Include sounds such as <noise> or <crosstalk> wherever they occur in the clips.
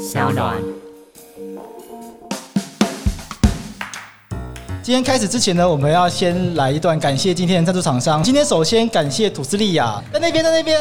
小暖。今天开始之前呢，我们要先来一段感谢今天的赞助厂商。今天首先感谢吐司利亚，在那边，在那边。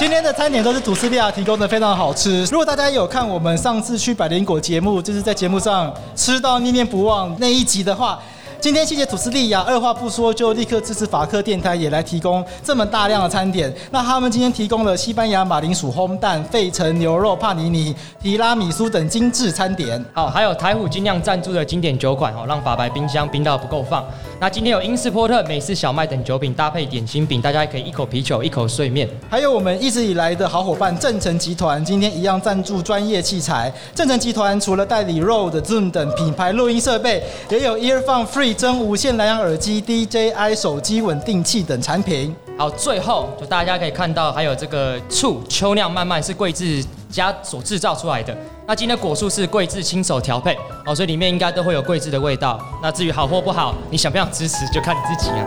今天的餐点都是吐司利亚提供的，非常好吃。如果大家有看我们上次去百灵果节目，就是在节目上吃到念念不忘那一集的话。今天谢谢吐司利亚，二话不说就立刻支持法克电台，也来提供这么大量的餐点。那他们今天提供了西班牙马铃薯烘蛋、费城牛肉帕尼尼、提拉米苏等精致餐点。好，还有台虎精酿赞助的经典酒款哦，让法白冰箱冰到不够放。那今天有英式波特、美式小麦等酒品搭配点心饼，大家也可以一口啤酒，一口碎面。还有我们一直以来的好伙伴正成集团，今天一样赞助专业器材。正成集团除了代理 Rode、Zoom 等品牌录音设备，也有 Earphone Free。真无线蓝牙耳机、DJI 手机稳定器等产品。好，最后就大家可以看到，还有这个醋秋酿慢慢是贵志家所制造出来的。那今天的果树是贵志亲手调配哦，所以里面应该都会有贵志的味道。那至于好或不好，你想不想支持就看你自己啊。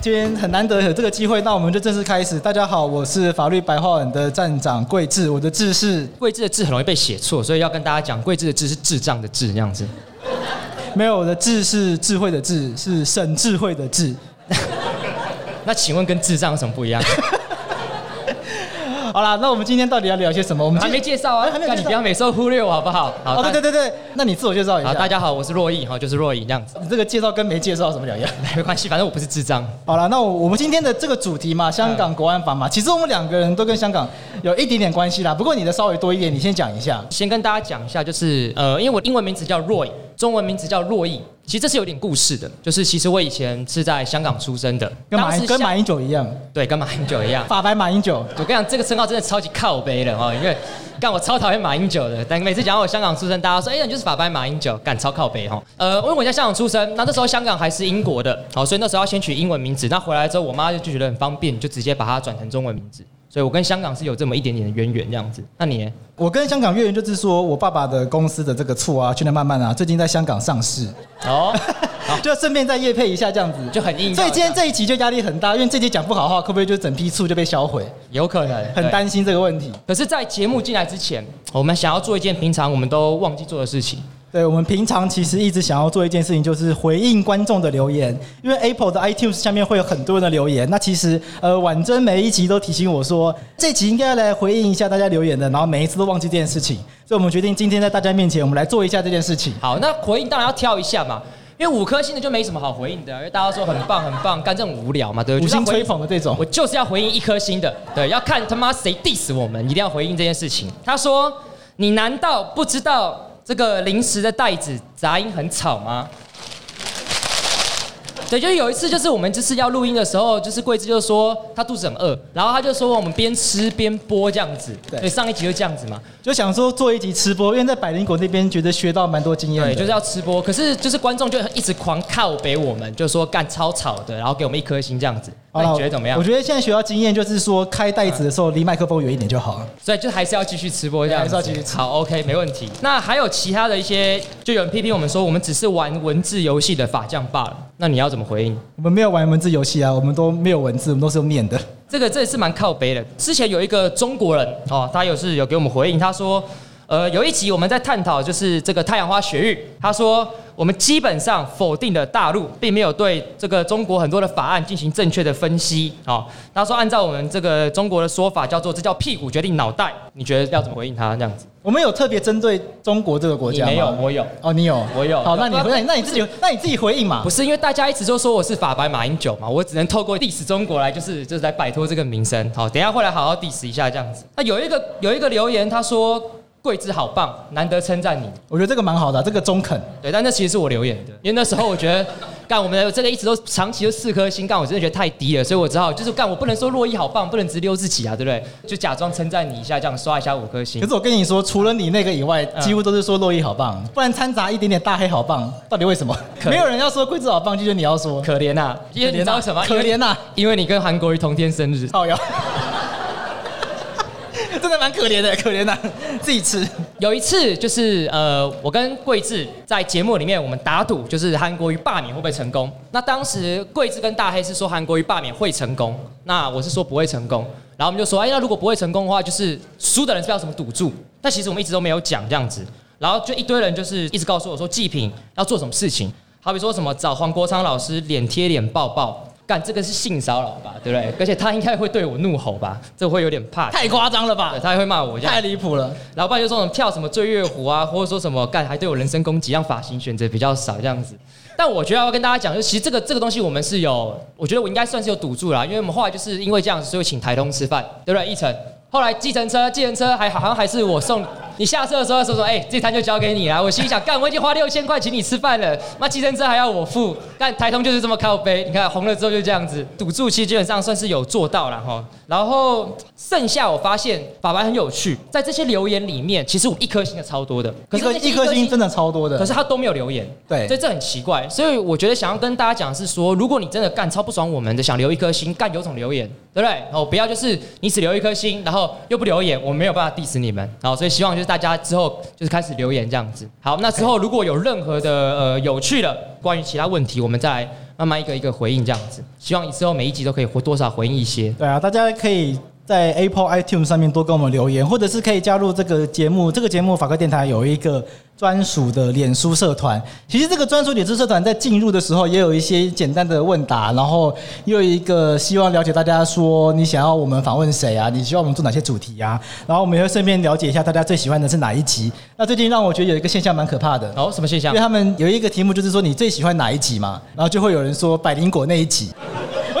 今天很难得有这个机会，那我们就正式开始。大家好，我是法律白话文的站长桂志，我的字是桂志的字很容易被写错，所以要跟大家讲，桂志的字是智障的智这样子。<laughs> 没有，我的智是智慧的智，是省智慧的智。<laughs> 那请问跟智障有什么不一样？<laughs> 好啦，那我们今天到底要聊些什么？我们还没介绍啊，还没介绍。你不要每次都忽略我好不好？好，哦，对对对对，那你自我介绍一下。好，大家好，我是若毅，哈，就是若毅这样子。你这个介绍跟没介绍有什么两样？没关系，反正我不是智障。好了，那我我们今天的这个主题嘛，香港国安法嘛，其实我们两个人都跟香港有一点点关系啦。不过你的稍微多一点，你先讲一下。先跟大家讲一下，就是呃，因为我英文名字叫 Roy，中文名字叫洛毅。其实这是有点故事的，就是其实我以前是在香港出生的，跟马跟马英九一样，对，跟马英九一样，<laughs> 法白马英九。我跟你讲，这个称号真的超级靠背的哦，因为干我超讨厌马英九的，但每次讲到我香港出生，大家说，哎，你就是法白马英九，干超靠背哈。呃，因为我在香港出生，那那时候香港还是英国的，好，所以那时候要先取英文名字。那回来之后，我妈就就觉得很方便，就直接把它转成中文名字。所以我跟香港是有这么一点点的渊源，这样子。那你呢？我跟香港渊源就是说我爸爸的公司的这个醋啊，去年慢慢啊，最近在香港上市。哦，<laughs> 就顺便再夜配一下，这样子就很硬。所以今天这一集就压力很大，因为这集讲不好的话，会不会就整批醋就被销毁？有可能，很担心这个问题。可是，在节目进来之前，我们想要做一件平常我们都忘记做的事情。对，我们平常其实一直想要做一件事情，就是回应观众的留言，因为 Apple 的 iTunes 下面会有很多人的留言。那其实呃，婉珍每一集都提醒我说，这集应该要来回应一下大家留言的，然后每一次都忘记这件事情，所以我们决定今天在大家面前，我们来做一下这件事情。好，那回应当然要挑一下嘛，因为五颗星的就没什么好回应的，因为大家说很棒很棒，干这种无聊嘛，对不对？五星吹捧的这种，我就是要回应一颗星的，对，要看他妈谁 diss 我们，一定要回应这件事情。他说：“你难道不知道？”这个零食的袋子杂音很吵吗？对，就是有一次，就是我们就是要录音的时候，就是桂枝就说他肚子很饿，然后他就说我们边吃边播这样子。对，上一集就这样子嘛，就想说做一集吃播，因为在百灵果那边觉得学到蛮多经验。对，就是要吃播，可是就是观众就一直狂靠北我们，就说干超吵的，然后给我们一颗星这样子。那你觉得怎么样？我觉得现在学到经验就是说开袋子的时候离麦克风远一点就好了。所以就还是要继续吃播这样，还是要继续吃。好，OK，没问题。那还有其他的一些，就有人批评我们说我们只是玩文字游戏的法将罢了。那你要怎么回应？我们没有玩文字游戏啊，我们都没有文字，我们都是用念的。这个这也是蛮靠背的。之前有一个中国人哦，他有是有给我们回应，他说，呃，有一集我们在探讨就是这个太阳花学运，他说。我们基本上否定了大陆，并没有对这个中国很多的法案进行正确的分析。哦，他说按照我们这个中国的说法，叫做这叫屁股决定脑袋。你觉得要怎么回应他这样子？我们有特别针对中国这个国家吗？没有，我有。哦，你有，我有。好，那你回应，那你自己，那你自己回应嘛。不是因为大家一直都说我是法白马英九嘛，我只能透过 diss 中国来，就是就是来摆脱这个名声。好，等一下会来好好 diss 一下这样子。那有一个有一个留言，他说。贵志好棒，难得称赞你。我觉得这个蛮好的、啊，这个中肯。对，但那其实是我留言的，因为那时候我觉得，<laughs> 干我们的这个一直都长期都四颗星，干我真的觉得太低了，所以我只好就是干我不能说洛伊好棒，不能直溜自己啊，对不对？就假装称赞你一下，这样刷一下五颗星。可是我跟你说，除了你那个以外，几乎都是说洛伊好棒，不然掺杂一点点大黑好棒，到底为什么？没有人要说桂枝好棒，就是你要说。可怜呐，因为你知道什么？可怜呐，因为你跟韩国瑜同天生日。好呀。<laughs> 真的蛮可怜的，可怜的，<laughs> 自己吃。有一次就是呃，我跟贵志在节目里面，我们打赌，就是韩国瑜罢免会不会成功。那当时贵志跟大黑是说韩国瑜罢免会成功，那我是说不会成功。然后我们就说，哎，那如果不会成功的话，就是输的人是要什么赌注？但其实我们一直都没有讲这样子。然后就一堆人就是一直告诉我说，祭品要做什么事情，好比说什么找黄国昌老师脸贴脸抱抱，干这个是性骚扰吧，对不对？而且他应该会对我怒吼吧，这会有点怕，太夸张了吧？对他还会骂我，太离谱了。然后不然就说什么跳什么醉月湖啊，或者说什么干还对我人身攻击，让发型选择比较少这样子。但我觉得要跟大家讲，就其实这个这个东西我们是有，我觉得我应该算是有赌注啦，因为我们后来就是因为这样子，所以请台东吃饭，对不对？一成。后来计程车，计程车还好像还是我送你下车的时候说说，哎、欸，这餐就交给你了。我心里想，干，我已经花六千块请你吃饭了，那计程车还要我付？但台通就是这么靠背，你看红了之后就这样子，赌注其实基本上算是有做到了哈。然后剩下我发现法白很有趣，在这些留言里面，其实我一颗星的超多的，可是一颗星真的超多的，可是他都没有留言，对，所以这很奇怪。所以我觉得想要跟大家讲的是说，如果你真的干超不爽我们的，想留一颗星，干有种留言，对不对？哦，不要就是你只留一颗星，然后又不留言。我没有办法 diss 你们，好所以希望就是大家之后就是开始留言这样子。好，那之后如果有任何的呃有趣的关于其他问题，我们再来慢慢一个一个回应这样子。希望之后每一集都可以回多少回应一些。对啊，大家可以在 Apple iTunes 上面多跟我们留言，或者是可以加入这个节目。这个节目法科电台有一个。专属的脸书社团，其实这个专属脸书社团在进入的时候也有一些简单的问答，然后又有一个希望了解大家说你想要我们访问谁啊？你希望我们做哪些主题啊？然后我们也会顺便了解一下大家最喜欢的是哪一集。那最近让我觉得有一个现象蛮可怕的哦，什么现象？因为他们有一个题目就是说你最喜欢哪一集嘛，然后就会有人说百灵果那一集。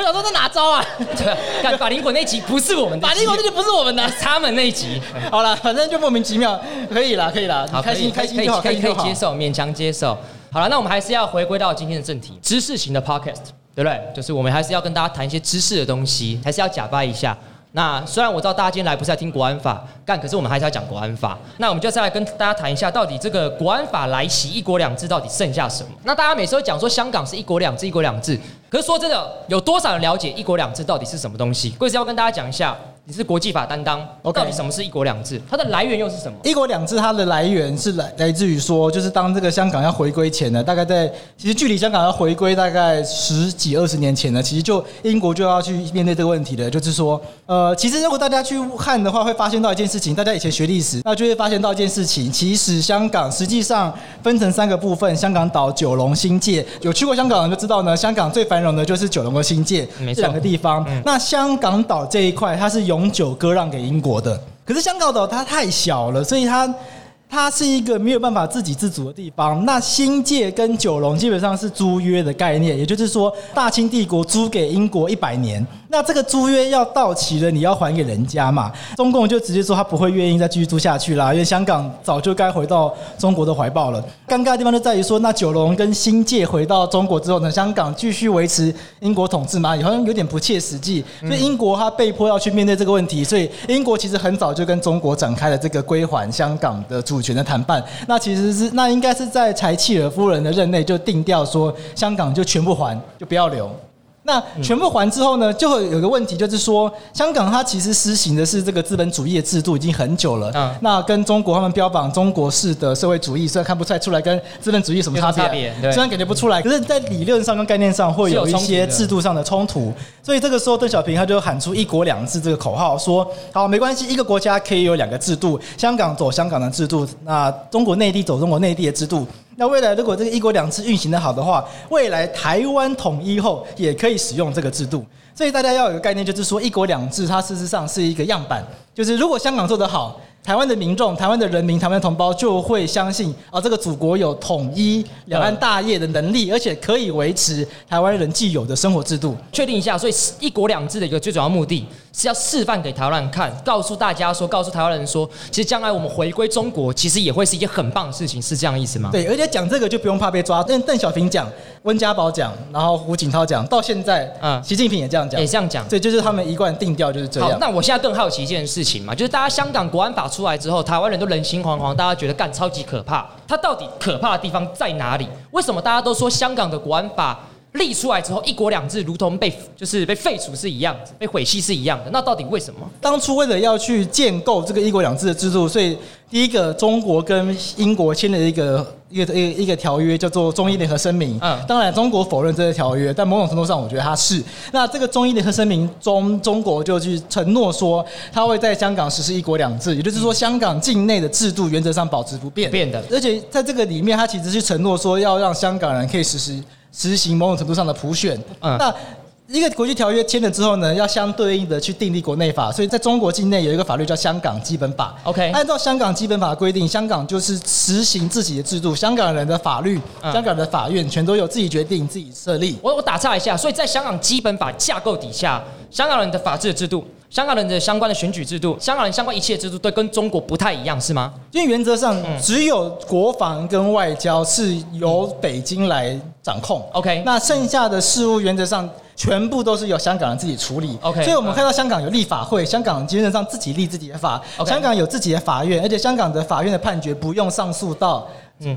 我想说这哪招啊？对，法灵果那一集不是我们的，法灵果那集不是我们的，他们那一集。好了，反正就莫名其妙，可以了，可以了，好，开心开心。可以可以接受，勉强接受。好了，那我们还是要回归到今天的正题，知识型的 podcast，对不对？就是我们还是要跟大家谈一些知识的东西，还是要假掰一下。那虽然我知道大家今天来不是来听国安法，但，可是我们还是要讲国安法。那我们就再来跟大家谈一下，到底这个国安法来袭，一国两制到底剩下什么？那大家每次都讲说香港是一国两制，一国两制，可是说真的，有多少人了解一国两制到底是什么东西？贵司要跟大家讲一下。你是国际法担当，okay. 到底什么是一国两制？它的来源又是什么？一国两制它的来源是来来自于说，就是当这个香港要回归前呢，大概在其实距离香港要回归大概十几二十年前呢，其实就英国就要去面对这个问题的，就是说，呃，其实如果大家去看的话，会发现到一件事情，大家以前学历史，那就会发现到一件事情，其实香港实际上分成三个部分：香港岛、九龙、新界。有去过香港的人就知道呢，香港最繁荣的就是九龙和新界这两个地方。嗯、那香港岛这一块，它是永久割让给英国的，可是香港岛它太小了，所以它它是一个没有办法自给自足的地方。那新界跟九龙基本上是租约的概念，也就是说，大清帝国租给英国一百年。那这个租约要到期了，你要还给人家嘛？中共就直接说他不会愿意再继续租下去啦，因为香港早就该回到中国的怀抱了。尴尬的地方就在于说，那九龙跟新界回到中国之后呢，香港继续维持英国统治嘛？好像有点不切实际。所以英国他被迫要去面对这个问题，所以英国其实很早就跟中国展开了这个归还香港的主权的谈判。那其实是那应该是在柴契尔夫人的任内就定调说，香港就全部还，就不要留。那全部还之后呢，就会有个问题，就是说，香港它其实实行的是这个资本主义的制度已经很久了。嗯。那跟中国他们标榜中国式的社会主义，虽然看不出来出来跟资本主义什么差别，虽然感觉不出来，可是，在理论上跟概念上会有一些制度上的冲突。所以这个时候，邓小平他就喊出“一国两制”这个口号，说：“好，没关系，一个国家可以有两个制度，香港走香港的制度，那中国内地走中国内地的制度。”那未来如果这个一国两制运行得好的话，未来台湾统一后也可以使用这个制度。所以大家要有个概念，就是说一国两制它事实上是一个样板，就是如果香港做得好。台湾的民众、台湾的人民、台湾同胞就会相信啊，这个祖国有统一两岸大业的能力，而且可以维持台湾人既有的生活制度。确定一下，所以一国两制的一个最主要目的是要示范给台湾人看，告诉大家说，告诉台湾人说，其实将来我们回归中国，其实也会是一件很棒的事情，是这样意思吗？对，而且讲这个就不用怕被抓。邓邓小平讲，温家宝讲，然后胡锦涛讲，到现在，嗯，习近平也这样讲，也这样讲。对，就是他们一贯定调就是这样。好，那我现在更好奇一件事情嘛，就是大家香港国安法出来之后，台湾人都人心惶惶，大家觉得干超级可怕。它到底可怕的地方在哪里？为什么大家都说香港的国安法立出来之后，一国两制如同被就是被废除是一样，被毁弃是一样的。那到底为什么？当初为了要去建构这个一国两制的制度，所以第一个中国跟英国签了一个一个一个一个条约，叫做《中英联合声明》。嗯，当然中国否认这个条约，但某种程度上，我觉得它是。那这个《中英联合声明》中，中国就去承诺说，它会在香港实施一国两制，也就是说，香港境内的制度原则上保持不变。变的。而且在这个里面，它其实是承诺说要让香港人可以实施。实行某种程度上的普选，嗯，那一个国际条约签了之后呢，要相对应的去订立国内法，所以在中国境内有一个法律叫《香港基本法》。OK，按照香港基本法的规定，香港就是实行自己的制度，香港人的法律、香港的法院全都由自己决定、自己设立。我我打岔一下，所以在香港基本法架构底下，香港人的法治的制度。香港人的相关的选举制度，香港人相关一切制度都跟中国不太一样，是吗？因为原则上只有国防跟外交是由北京来掌控。OK，那剩下的事务原则上全部都是由香港人自己处理。OK，所以我们看到香港有立法会，香港基本上自己立自己的法。香港有自己的法院，而且香港的法院的判决不用上诉到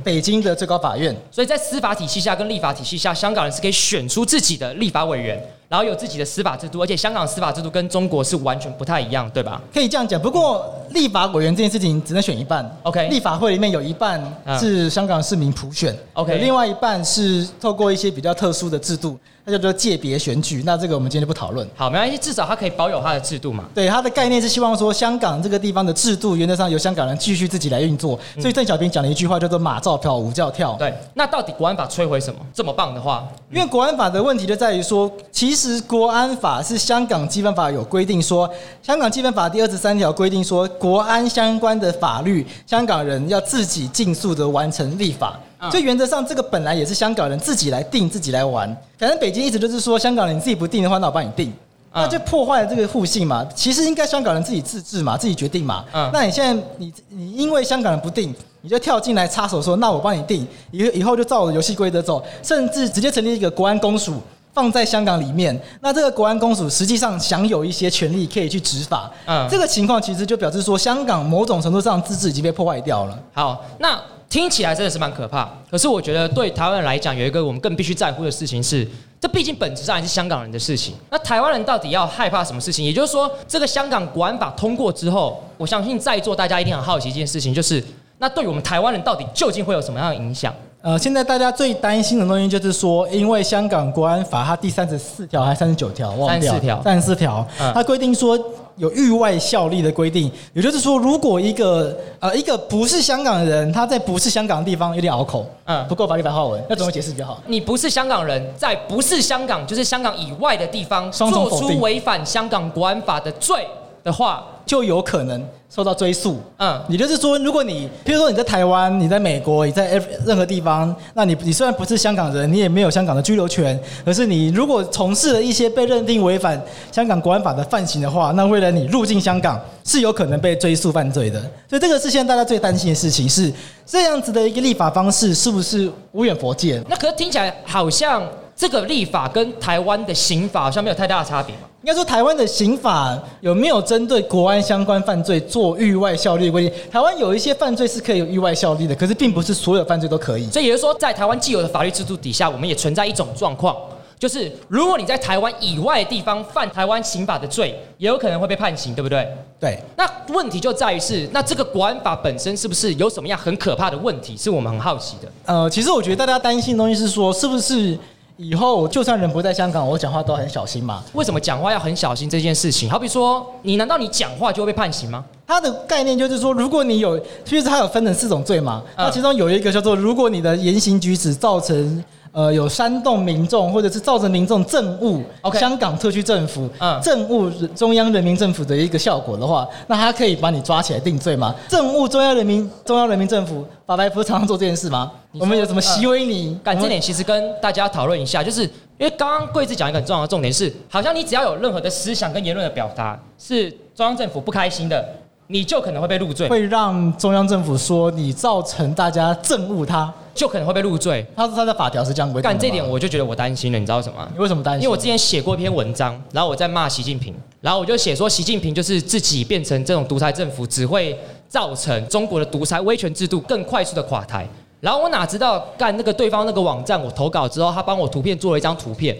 北京的最高法院。所以在司法体系下跟立法体系下，香港人是可以选出自己的立法委员。然后有自己的司法制度，而且香港司法制度跟中国是完全不太一样，对吧？可以这样讲。不过立法委员这件事情只能选一半。OK，立法会里面有一半是香港市民普选，OK，另外一半是透过一些比较特殊的制度，那叫做界别选举。那这个我们今天就不讨论。好，没关系，至少它可以保有它的制度嘛。对，它的概念是希望说，香港这个地方的制度原则上由香港人继续自己来运作。所以邓小平讲了一句话叫做“马照跑，舞照跳”。对，那到底国安法摧毁什么？这么棒的话，因为国安法的问题就在于说，其实国安。法是香港基本法有规定说，香港基本法第二十三条规定说，国安相关的法律，香港人要自己尽速的完成立法。所以原则上，这个本来也是香港人自己来定、自己来玩。反正北京一直就是说，香港人你自己不定的话，那我帮你定，那就破坏了这个互信嘛。其实应该香港人自己自治嘛，自己决定嘛。那你现在你你因为香港人不定，你就跳进来插手说，那我帮你定，以以后就照我的游戏规则走，甚至直接成立一个国安公署。放在香港里面，那这个国安公署实际上享有一些权利可以去执法。嗯，这个情况其实就表示说，香港某种程度上自治已经被破坏掉了。好，那听起来真的是蛮可怕。可是我觉得对台湾人来讲，有一个我们更必须在乎的事情是，这毕竟本质上还是香港人的事情。那台湾人到底要害怕什么事情？也就是说，这个香港国安法通过之后，我相信在座大家一定很好奇一件事情，就是那对于我们台湾人到底究竟会有什么样的影响？呃，现在大家最担心的东西就是说，因为香港国安法它第三十四条还是三十九条，忘掉三十四条，三十四条，它规定说有域外效力的规定，也就是说，如果一个呃一个不是香港人，他在不是香港的地方有点拗口，嗯，不够法律白话文，要怎么解释比较好？你不是香港人，在不是香港，就是香港以外的地方，做出违反香港国安法的罪的话，就有可能受到追诉。嗯，也就是说，如果你，譬如说你在台湾，你在美国，你在任何地方，那你你虽然不是香港人，你也没有香港的居留权，可是你如果从事了一些被认定违反香港国安法的犯行的话，那为了你入境香港，是有可能被追诉犯罪的。所以这个是现在大家最担心的事情，是这样子的一个立法方式，是不是无远佛界？那可是听起来好像这个立法跟台湾的刑法好像没有太大的差别嘛？应该说，台湾的刑法有没有针对国安相关犯罪做域外效力的规定？台湾有一些犯罪是可以有域外效力的，可是并不是所有犯罪都可以。所以也就是说，在台湾既有的法律制度底下，我们也存在一种状况，就是如果你在台湾以外的地方犯台湾刑法的罪，也有可能会被判刑，对不对？对。那问题就在于是，那这个国安法本身是不是有什么样很可怕的问题？是我们很好奇的。呃，其实我觉得大家担心的东西是说，是不是？以后就算人不在香港，我讲话都很小心嘛。为什么讲话要很小心这件事情？好比说，你难道你讲话就会被判刑吗？它的概念就是说，如果你有，其实它有分成四种罪嘛。那其中有一个叫做，如果你的言行举止造成。呃，有煽动民众或者是造成民众憎恶香港特区政府、憎恶中央人民政府的一个效果的话，那他可以把你抓起来定罪吗？憎恶中央人民中央人民政府，法白不是常常做这件事吗？我们有什么袭击你？干这点其实跟大家讨论一下，就是因为刚刚贵志讲一个很重要的重点是，好像你只要有任何的思想跟言论的表达是中央政府不开心的。你就可能会被入罪，会让中央政府说你造成大家憎恶他，就可能会被入罪。他说他的法条是这样规定的。但这点我就觉得我担心了，你知道什么？你为什么担心？因为我之前写过一篇文章，然后我在骂习近平，然后我就写说习近平就是自己变成这种独裁政府，只会造成中国的独裁威权制度更快速的垮台。然后我哪知道干那个对方那个网站，我投稿之后，他帮我图片做了一张图片，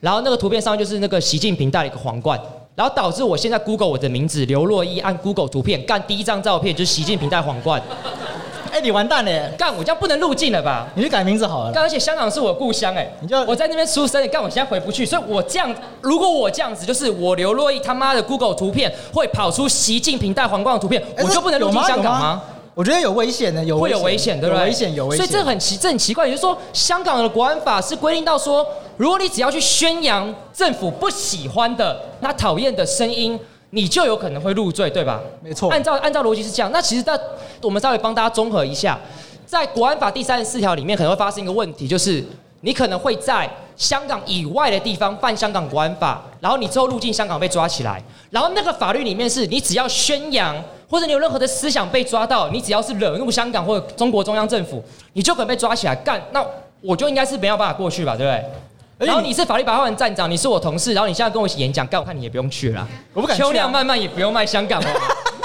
然后那个图片上就是那个习近平戴了一个皇冠，然后导致我现在 Google 我的名字刘若一，按 Google 图片干第一张照片就是习近平戴皇冠。哎，你完蛋了！干，我这样不能入境了吧？你去改名字好了。干，而且香港是我的故乡，哎，你就我在那边出生，干，我现在回不去，所以我这样，如果我这样子，就是我刘若一他妈的 Google 图片会跑出习近平戴皇冠的图片，我就不能入境香港吗？我觉得有危险的，有会有危险，对不对？危险，有危险。所以这很奇，这很奇怪，也就是说，香港的国安法是规定到说，如果你只要去宣扬政府不喜欢的、那讨厌的声音。你就有可能会入罪，对吧？没错。按照按照逻辑是这样。那其实，在我们稍微帮大家综合一下，在国安法第三十四条里面，可能会发生一个问题，就是你可能会在香港以外的地方犯香港国安法，然后你之后入境香港被抓起来，然后那个法律里面是你只要宣扬或者你有任何的思想被抓到，你只要是惹怒香港或者中国中央政府，你就可能被抓起来干。那我就应该是没有办法过去吧，对不对？然后你是法律白话文站长，你是我同事，然后你现在跟我一起演讲，干我看你也不用去了，<laughs> 我不敢去、啊。秋亮慢慢也不用卖香港了。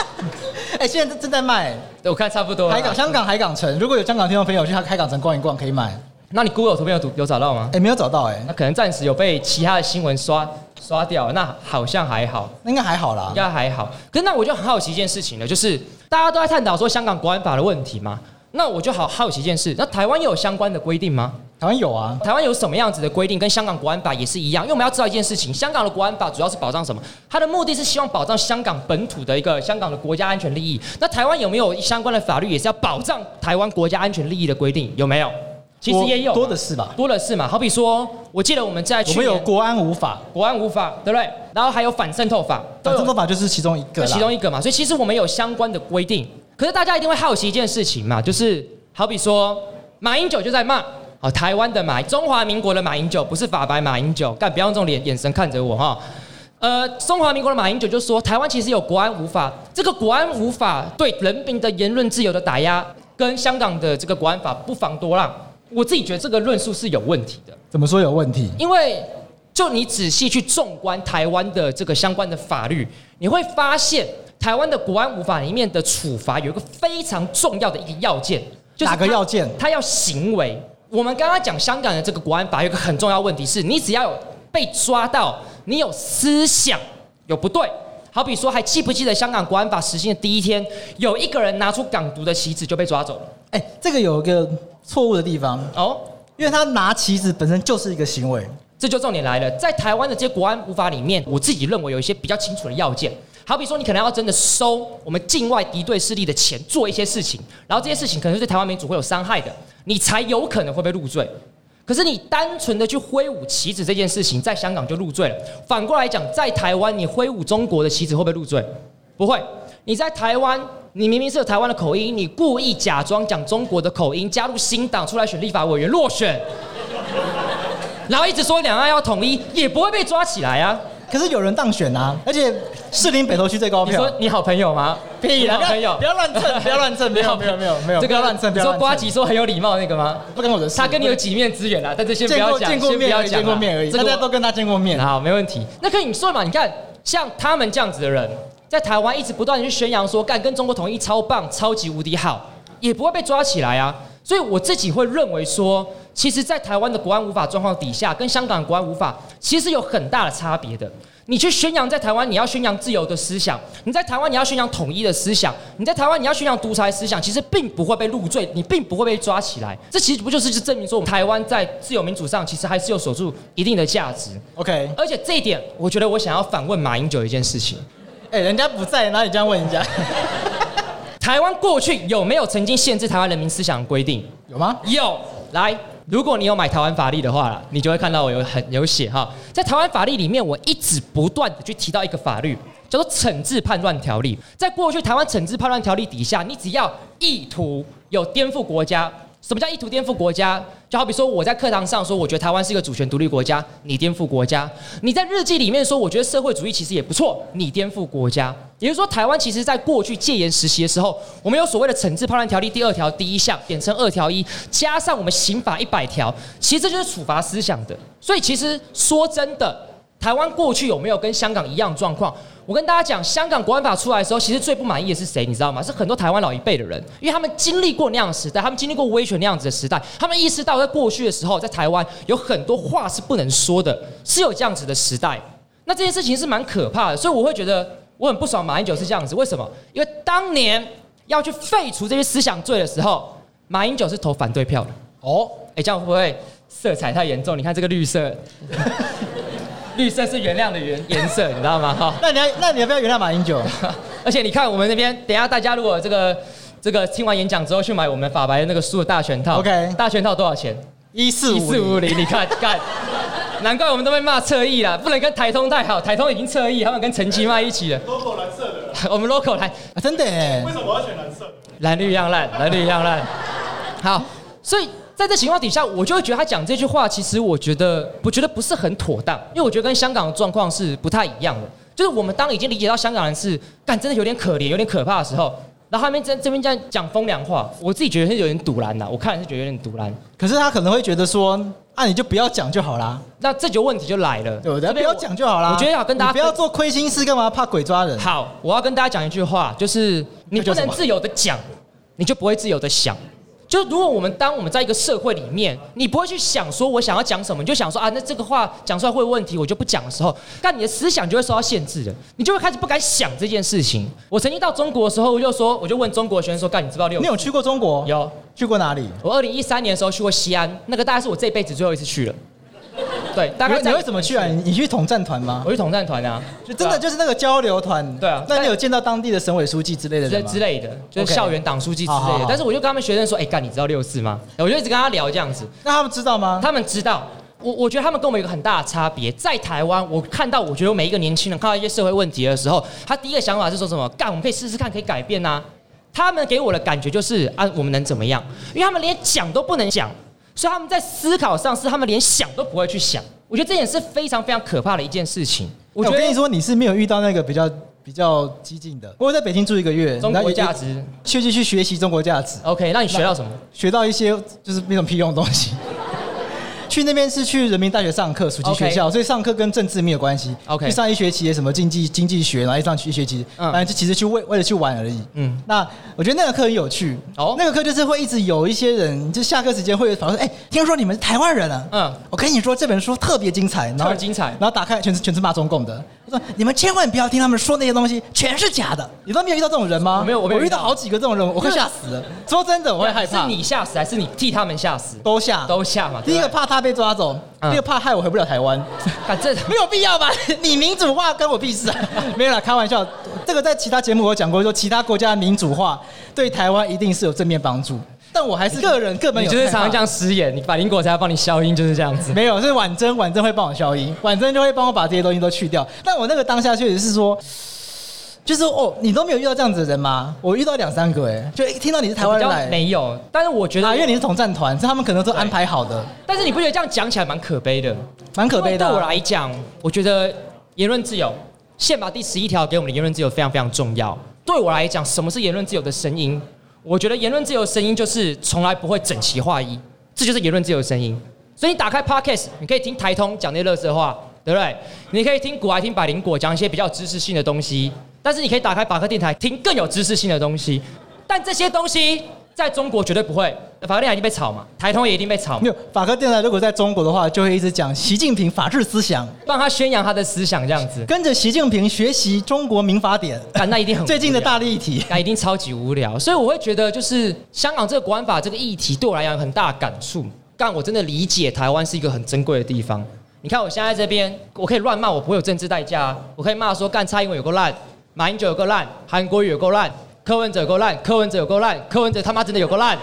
<laughs> 哎，现在正在卖，我看差不多。<laughs> 海港香港海港城，如果有香港听众朋友去他海港城逛一逛，可以买。那你 Google 图片有有找到吗？哎，没有找到哎。那可能暂时有被其他的新闻刷刷掉，那好像还好。那应该还好啦，应该还好。可是那我就很好奇一件事情了，就是大家都在探讨说香港国安法的问题嘛。那我就好好奇一件事，那台湾有相关的规定吗？台湾有啊，台湾有什么样子的规定？跟香港国安法也是一样，因为我们要知道一件事情，香港的国安法主要是保障什么？它的目的是希望保障香港本土的一个香港的国家安全利益。那台湾有没有相关的法律，也是要保障台湾国家安全利益的规定？有没有？其实也有，多的是吧？多的是嘛。好比说，我记得我们在去年我们有国安无法，国安无法，对不对？然后还有反渗透法，反渗透法就是其中一个，其中一个嘛。所以其实我们有相关的规定。可是大家一定会好奇一件事情嘛，就是。好比说，马英九就在骂哦，台湾的马，中华民国的马英九不是法白马英九，干不要用这种眼眼神看着我哈。呃，中华民国的马英九就说，台湾其实有国安无法，这个国安无法对人民的言论自由的打压，跟香港的这个国安法不遑多让。我自己觉得这个论述是有问题的。怎么说有问题？因为就你仔细去纵观台湾的这个相关的法律，你会发现台湾的国安五法里面的处罚有一个非常重要的一个要件就。哪个要件？他要行为。我们刚刚讲香港的这个国安法有一个很重要问题是，你只要有被抓到，你有思想有不对，好比说，还记不记得香港国安法实行的第一天，有一个人拿出港独的旗子就被抓走了？哎，这个有一个错误的地方哦，因为他拿旗子本身就是一个行为。这就重点来了，在台湾的这些国安无法里面，我自己认为有一些比较清楚的要件。好比说，你可能要真的收我们境外敌对势力的钱，做一些事情，然后这些事情可能是对台湾民主会有伤害的，你才有可能会被入罪。可是你单纯的去挥舞旗子这件事情，在香港就入罪了。反过来讲，在台湾你挥舞中国的旗子会不会入罪？不会。你在台湾，你明明是有台湾的口音，你故意假装讲中国的口音，加入新党出来选立法委员落选，然后一直说两岸要统一，也不会被抓起来啊。可是有人当选啊，而且士林北投区最高票。你说你好朋友吗？屁啦，<laughs> 朋友，不要乱蹭，不要乱蹭，没有没有没有没有，这个乱蹭。你说瓜吉说很有礼貌那个吗？不跟我的事。他跟你有几面之缘啦？但是先不要讲，见过面而已，见过面而已。大家都跟他见过面。好，没问题。那可以你说嘛？你看，像他们这样子的人，在台湾一直不断的去宣扬说，干跟中国统一超棒，超级无敌好，也不会被抓起来啊。所以我自己会认为说，其实，在台湾的国安无法状况底下，跟香港的国安无法其实有很大的差别的。你去宣扬在台湾，你要宣扬自由的思想；你在台湾，你要宣扬统一的思想；你在台湾，你要宣扬独裁思想，其实并不会被入罪，你并不会被抓起来。这其实不就是就证明说，我们台湾在自由民主上其实还是有守住一定的价值。OK，而且这一点，我觉得我想要反问马英九一件事情。哎，人家不在，哪里这样问人家？<laughs> 台湾过去有没有曾经限制台湾人民思想的规定？有吗？有，来。如果你有买台湾法律的话，你就会看到我有很有写哈，在台湾法律里面，我一直不断的去提到一个法律，叫做惩治叛乱条例。在过去台湾惩治叛乱条例底下，你只要意图有颠覆国家。什么叫意图颠覆国家？就好比说，我在课堂上说，我觉得台湾是一个主权独立国家，你颠覆国家；你在日记里面说，我觉得社会主义其实也不错，你颠覆国家。也就是说，台湾其实在过去戒严时期的时候，我们有所谓的惩治叛乱条例第二条第一项，简称二条一，加上我们刑法一百条，其实这就是处罚思想的。所以，其实说真的，台湾过去有没有跟香港一样状况？我跟大家讲，香港国安法出来的时候，其实最不满意的是谁？你知道吗？是很多台湾老一辈的人，因为他们经历过那样的时代，他们经历过威权那样子的时代，他们意识到在过去的时候，在台湾有很多话是不能说的，是有这样子的时代。那这件事情是蛮可怕的，所以我会觉得我很不爽。马英九是这样子，为什么？因为当年要去废除这些思想罪的时候，马英九是投反对票的。哦，哎，这样会不会色彩太严重？你看这个绿色，绿色是原谅的原颜色，你知道吗？哈，<laughs> 那你要那你要不要原谅马英九？<laughs> 而且你看我们那边，等一下大家如果这个这个听完演讲之后去买我们法白的那个书的大全套，OK，大全套多少钱？一四一四五零，你看 <laughs> 看。难怪我们都被骂侧翼了，不能跟台通太好，台通已经侧翼，他们跟陈其迈一起了。logo 蓝色的，我们 logo 来，啊、真的耶？为什么我要选蓝色？蓝绿一样烂，蓝绿一样烂。好，所以在这情况底下，我就会觉得他讲这句话，其实我觉得，我觉得不是很妥当，因为我觉得跟香港的状况是不太一样的。就是我们当已经理解到香港人是干真的有点可怜、有点可怕的时候，然后他们在这边这样讲风凉话，我自己觉得是有点堵拦的。我看是觉得有点堵拦。可是他可能会觉得说。那、啊、你就不要讲就好啦。那这就问题就来了，对不对？不要讲就好啦。我觉得要跟大家不要做亏心事，干嘛怕鬼抓人？好，我要跟大家讲一句话，就是你不能自由的讲，你就不会自由的想。就如果我们当我们在一个社会里面，你不会去想说我想要讲什么，你就想说啊，那这个话讲出来会有问题，我就不讲的时候，但你的思想就会受到限制的，你就会开始不敢想这件事情。我曾经到中国的时候，我就说，我就问中国学生说，干，你知不知道六？你有去过中国？有去过哪里？我二零一三年的时候去过西安，那个大概是我这辈子最后一次去了。<laughs> 对，大概你会怎么去啊？你你去统战团吗？我去统战团啊，就真的就是那个交流团。对啊，那你有见到当地的省委书记之类的人吗？之类的，就是校园党书记之类的。但是我就跟他们学生说，哎，干，你知道六四吗？我就一直跟他聊这样子。那他们知道吗？他们知道。我我觉得他们跟我们有一个很大的差别。在台湾，我看到，我觉得每一个年轻人看到一些社会问题的时候，他第一个想法是说什么？干，我们可以试试看，可以改变呐。他们给我的感觉就是啊，我们能怎么样？因为他们连讲都不能讲。所以他们在思考上是他们连想都不会去想，我觉得这也是非常非常可怕的一件事情。我跟你说，你是没有遇到那个比较比较激进的。我在北京住一个月，中国价值，去去去学习中国价值。OK，那你学到什么？学到一些就是那种屁用的东西。去那边是去人民大学上课，暑期学校，所以上课跟政治没有关系。OK，去上一学期的什么经济经济学，然后一上去一学期，反正就其实去为为了去玩而已。嗯，那我觉得那个课很有趣。哦，那个课就是会一直有一些人，就下课时间会反而说，哎，听说你们是台湾人啊？嗯，我跟你说这本书特别精彩，然后精彩，然后打开全是全是骂中共的。你们千万不要听他们说那些东西，全是假的。你都没有遇到这种人吗？没有，我遇到好几个这种人，我快吓死了。说真的，我会害怕。是你吓死还是你替他们吓死？都吓，都吓嘛。第一个怕他被抓走。第二个怕害我回不了台湾，反正没有必要吧？你民主化跟我屁事啊！<laughs> 没有啦，开玩笑。这个在其他节目我讲过，说其他国家的民主化对台湾一定是有正面帮助。但我还是个人个人有，就是常常这样失言。你百灵果才要帮你消音，就是这样子。没有，是婉珍，婉珍会帮我消音，婉珍就会帮我把这些东西都去掉。但我那个当下确实是说。就是哦，你都没有遇到这样子的人吗？我遇到两三个，哎，就一听到你是台湾人来，没有。但是我觉得，啊，因为你是统战团，是他们可能都安排好的。但是你不觉得这样讲起来蛮可悲的？蛮可悲的。对我来讲，我觉得言论自由，宪法第十一条给我们的言论自由非常非常重要。对我来讲，什么是言论自由的声音？我觉得言论自由的声音就是从来不会整齐划一，这就是言论自由的声音。所以你打开 Podcast，你可以听台通讲那些乐色话，对不对？你可以听古来听百灵果讲一些比较知识性的东西。但是你可以打开百科电台听更有知识性的东西，但这些东西在中国绝对不会。法科电台一定被炒嘛，台通也一定被炒。没有，法科电台如果在中国的话，就会一直讲习近平法治思想，帮他宣扬他的思想，这样子。跟着习近平学习中国民法典，<laughs> 啊，那一定很最近的大议题，<laughs> 那一定超级无聊。所以我会觉得，就是香港这个国安法这个议题对我来讲有很大的感触。但我真的理解台湾是一个很珍贵的地方。你看我现在在这边，我可以乱骂，我不会有政治代价。我可以骂说干蔡英文有够烂。马英九有够烂，韩国瑜有够烂，柯文哲有够烂，柯文哲有够烂，柯文哲他妈真的有够烂。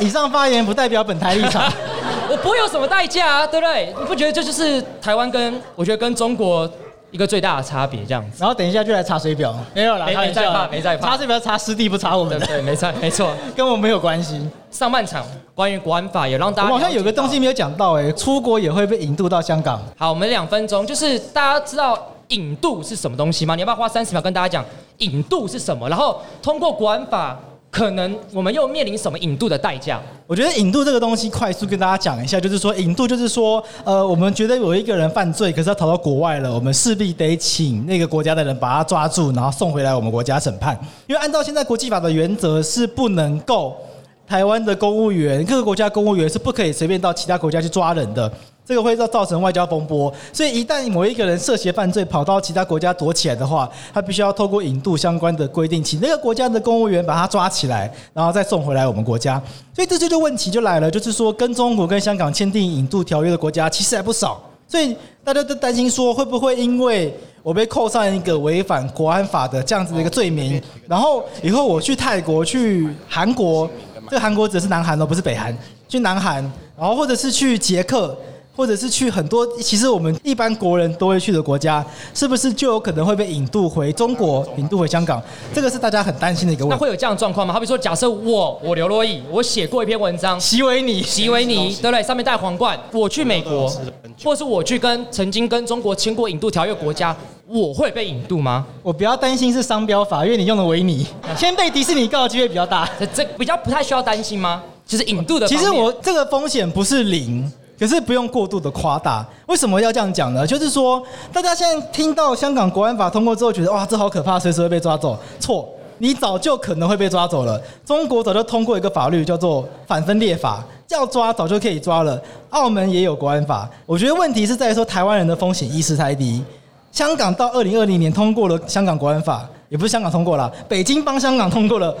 以上发言不代表本台立场，<laughs> 我不会有什么代价啊，对不对？你不觉得这就是台湾跟我觉得跟中国一个最大的差别这样子？然后等一下就来查水表，没有啦，没没在怕，没在怕，查水表查师弟不查我们的，对，没错，<laughs> 没错，跟我们没有关系。上半场关于国安法也让大家，好像有个东西没有讲到哎，出国也会被引渡到香港。好，我们两分钟，就是大家知道引渡是什么东西吗？你要不要花三十秒跟大家讲引渡是什么？然后通过国安法。可能我们又面临什么引渡的代价？我觉得引渡这个东西，快速跟大家讲一下，就是说引渡就是说，呃，我们觉得有一个人犯罪，可是他逃到国外了，我们势必得请那个国家的人把他抓住，然后送回来我们国家审判。因为按照现在国际法的原则，是不能够台湾的公务员，各个国家公务员是不可以随便到其他国家去抓人的。这个会造造成外交风波，所以一旦某一个人涉嫌犯罪跑到其他国家躲起来的话，他必须要透过引渡相关的规定，请那个国家的公务员把他抓起来，然后再送回来我们国家。所以这就就问题就来了，就是说跟中国跟香港签订引渡条约的国家其实还不少，所以大家都担心说会不会因为我被扣上一个违反国安法的这样子的一个罪名，然后以后我去泰国、去韩国，这个韩国指的是南韩哦，不是北韩，去南韩，然后或者是去捷克。或者是去很多其实我们一般国人都会去的国家，是不是就有可能会被引渡回中国、引渡回香港？这个是大家很担心的一个问题。那会有这样的状况吗？好比说，假设我我刘珞亦，我写过一篇文章，席维尼，席维尼，对不对？上面戴皇冠，我去美国，或是我去跟曾经跟中国签过引渡条约国家，我会被引渡吗？我比较担心是商标法，因为你用的维尼，先被迪士尼告的机会比较大。这这比较不太需要担心吗？其实引渡的，其实我这个风险不是零。可是不用过度的夸大，为什么要这样讲呢？就是说，大家现在听到香港国安法通过之后，觉得哇，这好可怕，随时会被抓走。错，你早就可能会被抓走了。中国早就通过一个法律叫做反分裂法，要抓早就可以抓了。澳门也有国安法，我觉得问题是在于说台湾人的风险意识太低。香港到二零二零年通过了香港国安法，也不是香港通过了，北京帮香港通过了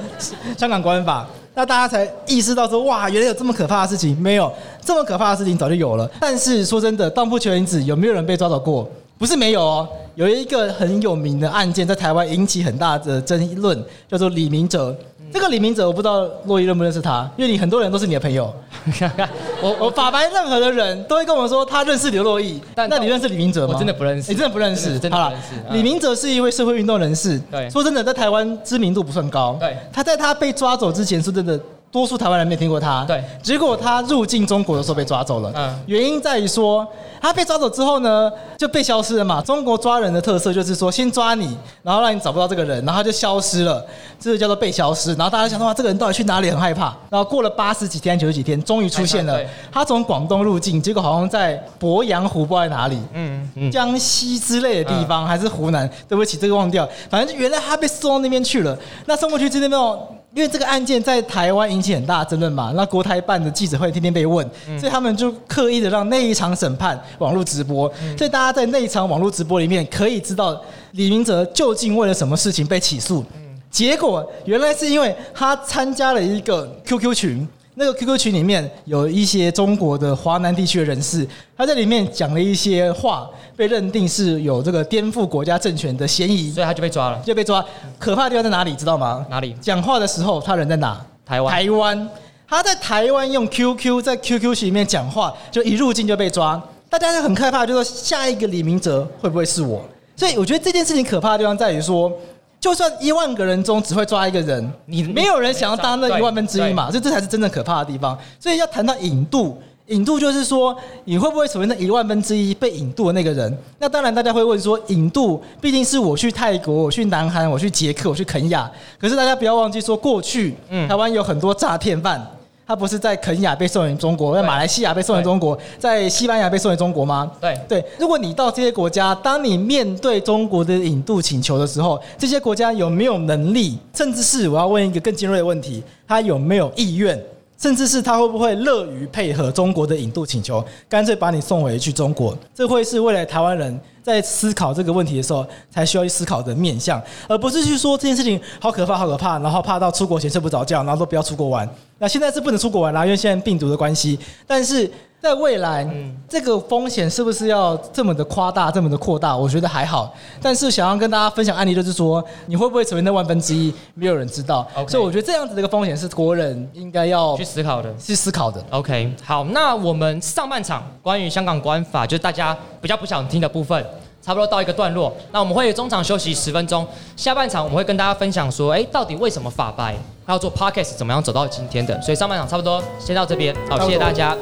香港国安法。那大家才意识到说，哇，原来有这么可怕的事情。没有这么可怕的事情早就有了。但是说真的，当铺求银子有没有人被抓到过？不是没有哦，有一个很有名的案件在台湾引起很大的争论，叫做李明哲。这个李明哲我不知道洛伊认不认识他，因为你很多人都是你的朋友。<laughs> 我我法白任何的人都会跟我说他认识刘洛伊，但那你认识李明哲吗？我真的不认识，你真的不认识，真的不认识。李明哲是一位社会运动人士，对，说真的，在台湾知名度不算高。对，他在他被抓走之前，说真的。多数台湾人没听过他，对。结果他入境中国的时候被抓走了，嗯。原因在于说，他被抓走之后呢，就被消失了嘛。中国抓人的特色就是说，先抓你，然后让你找不到这个人，然后他就消失了，这个叫做被消失。然后大家想说，哇，这个人到底去哪里？很害怕。然后过了八十几天、九十几天，终于出现了。他从广东入境，结果好像在鄱阳湖，不知道在哪里，嗯嗯，江西之类的地方，还是湖南？对不起，这个忘掉。反正原来他被送到那边去了。那送过去之后。因为这个案件在台湾引起很大的争论嘛，那国台办的记者会天天被问，所以他们就刻意的让那一场审判网络直播，所以大家在那一场网络直播里面可以知道李明哲究竟为了什么事情被起诉。结果原来是因为他参加了一个 QQ 群。那个 QQ 群里面有一些中国的华南地区的人士，他在里面讲了一些话，被认定是有这个颠覆国家政权的嫌疑，所以他就被抓了，就被抓。可怕的地方在哪里？知道吗？哪里？讲话的时候他人在哪？台湾。台湾。他在台湾用 QQ 在 QQ 群里面讲话，就一入境就被抓。大家就很害怕，就说下一个李明哲会不会是我？所以我觉得这件事情可怕的地方在于说。就算一万个人中只会抓一个人，你没有人想要当那一万分之一嘛？所以这才是真正可怕的地方。所以要谈到引渡，引渡就是说你会不会成为那一万分之一被引渡的那个人？那当然，大家会问说，引渡毕竟是我去泰国、我去南韩、我去捷克、我去肯亚，可是大家不要忘记说，过去台湾有很多诈骗犯。他不是在肯亚被送回中国，在马来西亚被送回中国，在西班牙被送回中国吗？对对。如果你到这些国家，当你面对中国的引渡请求的时候，这些国家有没有能力，甚至是我要问一个更尖锐的问题，他有没有意愿，甚至是他会不会乐于配合中国的引渡请求，干脆把你送回去中国？这会是未来台湾人。在思考这个问题的时候，才需要去思考的面向，而不是去说这件事情好可怕、好可怕，然后怕到出国前睡不着觉，然后都不要出国玩。那现在是不能出国玩啦，因为现在病毒的关系。但是在未来，这个风险是不是要这么的夸大、这么的扩大？我觉得还好。但是想要跟大家分享案例，就是说你会不会成为那万分之一？没有人知道。所以我觉得这样子的一个风险是国人应该要去思考的，去思考的。OK，好，那我们上半场关于香港国安法，就是大家比较不想听的部分。差不多到一个段落，那我们会中场休息十分钟。下半场我们会跟大家分享说，哎，到底为什么法白他要做 Podcast，怎么样走到今天的？所以上半场差不多先到这边，好，谢谢大家。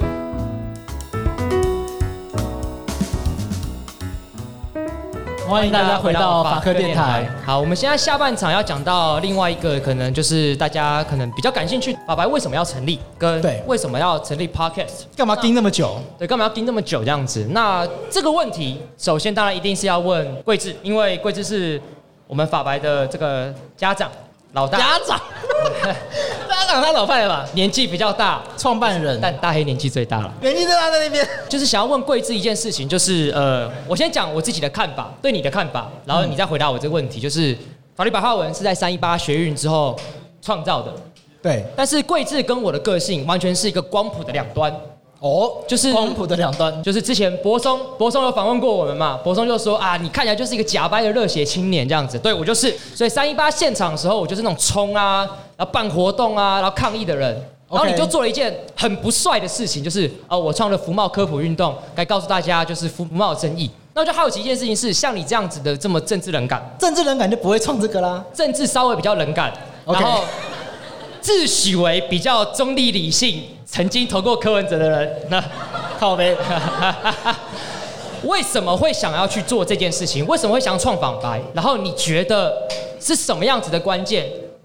欢迎大家回到法科电台。好，我们现在下半场要讲到另外一个可能就是大家可能比较感兴趣，法白为什么要成立，跟对为什么要成立 Podcast，干嘛盯那么久？对，干嘛要盯那么久这样子？那这个问题，首先当然一定是要问贵志，因为贵志是我们法白的这个家长。老大家长，<laughs> 家长他老派了吧？年纪比较大，创办人，但大黑年纪最大了。年纪最大在那边，就是想要问桂智一件事情，就是呃，我先讲我自己的看法，对你的看法，然后你再回答我这个问题。就是法律白话文是在三一八学运之后创造的，对。但是桂智跟我的个性完全是一个光谱的两端。哦，就是光谱的两端，就是之前柏松，柏松有访问过我们嘛？柏松就说啊，你看起来就是一个假掰的热血青年这样子。对，我就是，所以三一八现场的时候，我就是那种冲啊，然后办活动啊，然后抗议的人。然后你就做了一件很不帅的事情，就是啊、呃，我创了福茂科普运动，该告诉大家就是福茂的争议。那我就好奇一件事情是，像你这样子的这么政治冷感，政治冷感就不会创这个啦。政治稍微比较冷感，然后自诩为比较中立理性，曾经投过柯文哲的人，那。靠呗，为什么会想要去做这件事情？为什么会想要创访白？然后你觉得是什么样子的关键，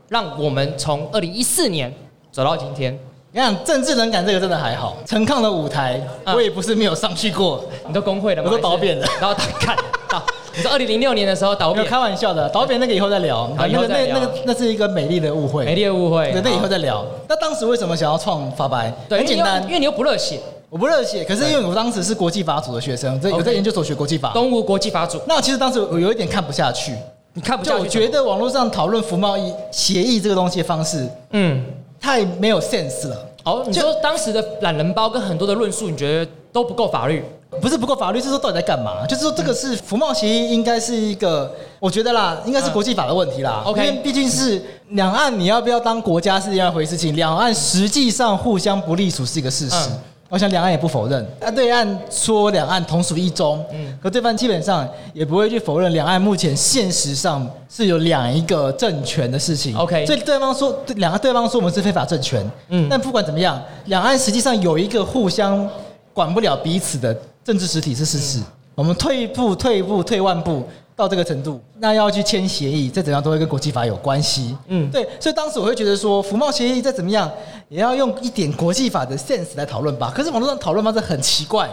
让我们从二零一四年走到今天？你看政治冷感这个真的还好，陈抗的舞台我也不是没有上去过。你都工会的吗？我都导扁的。然后他看，你说二零零六年的时候倒扁，开玩笑的，倒扁那个以后再聊。那个那那个那是一个美丽的误会，美丽的误会。对，那以后再聊。那当时为什么想要创法白？对，很简单，因为你又不热血。我不热血，可是因为我当时是国际法组的学生，在我在研究所学国际法，东吴国际法组。那其实当时我有一点看不下去，你看不下去？我觉得网络上讨论服贸易协议这个东西的方式，嗯，太没有 sense 了。哦，你说当时的懒人包跟很多的论述，你觉得都不够法律？不是不够法律，是说到底在干嘛？就是说这个是服贸协议，应该是一个，我觉得啦，应该是国际法的问题啦。OK，因为毕竟是两岸，你要不要当国家是另外一回事情，两岸实际上互相不隶属是一个事实。我想两岸也不否认，啊，对岸说两岸同属一中，嗯，可对方基本上也不会去否认两岸目前现实上是有两一个政权的事情。OK，所以对方说两个对方说我们是非法政权，嗯，但不管怎么样，两岸实际上有一个互相管不了彼此的政治实体是事实。我们退一步，退一步，退万步。到这个程度，那要去签协议，再怎样都会跟国际法有关系。嗯，对，所以当时我会觉得说，服贸协议再怎么样，也要用一点国际法的 sense 来讨论吧。可是网络上讨论方式很奇怪，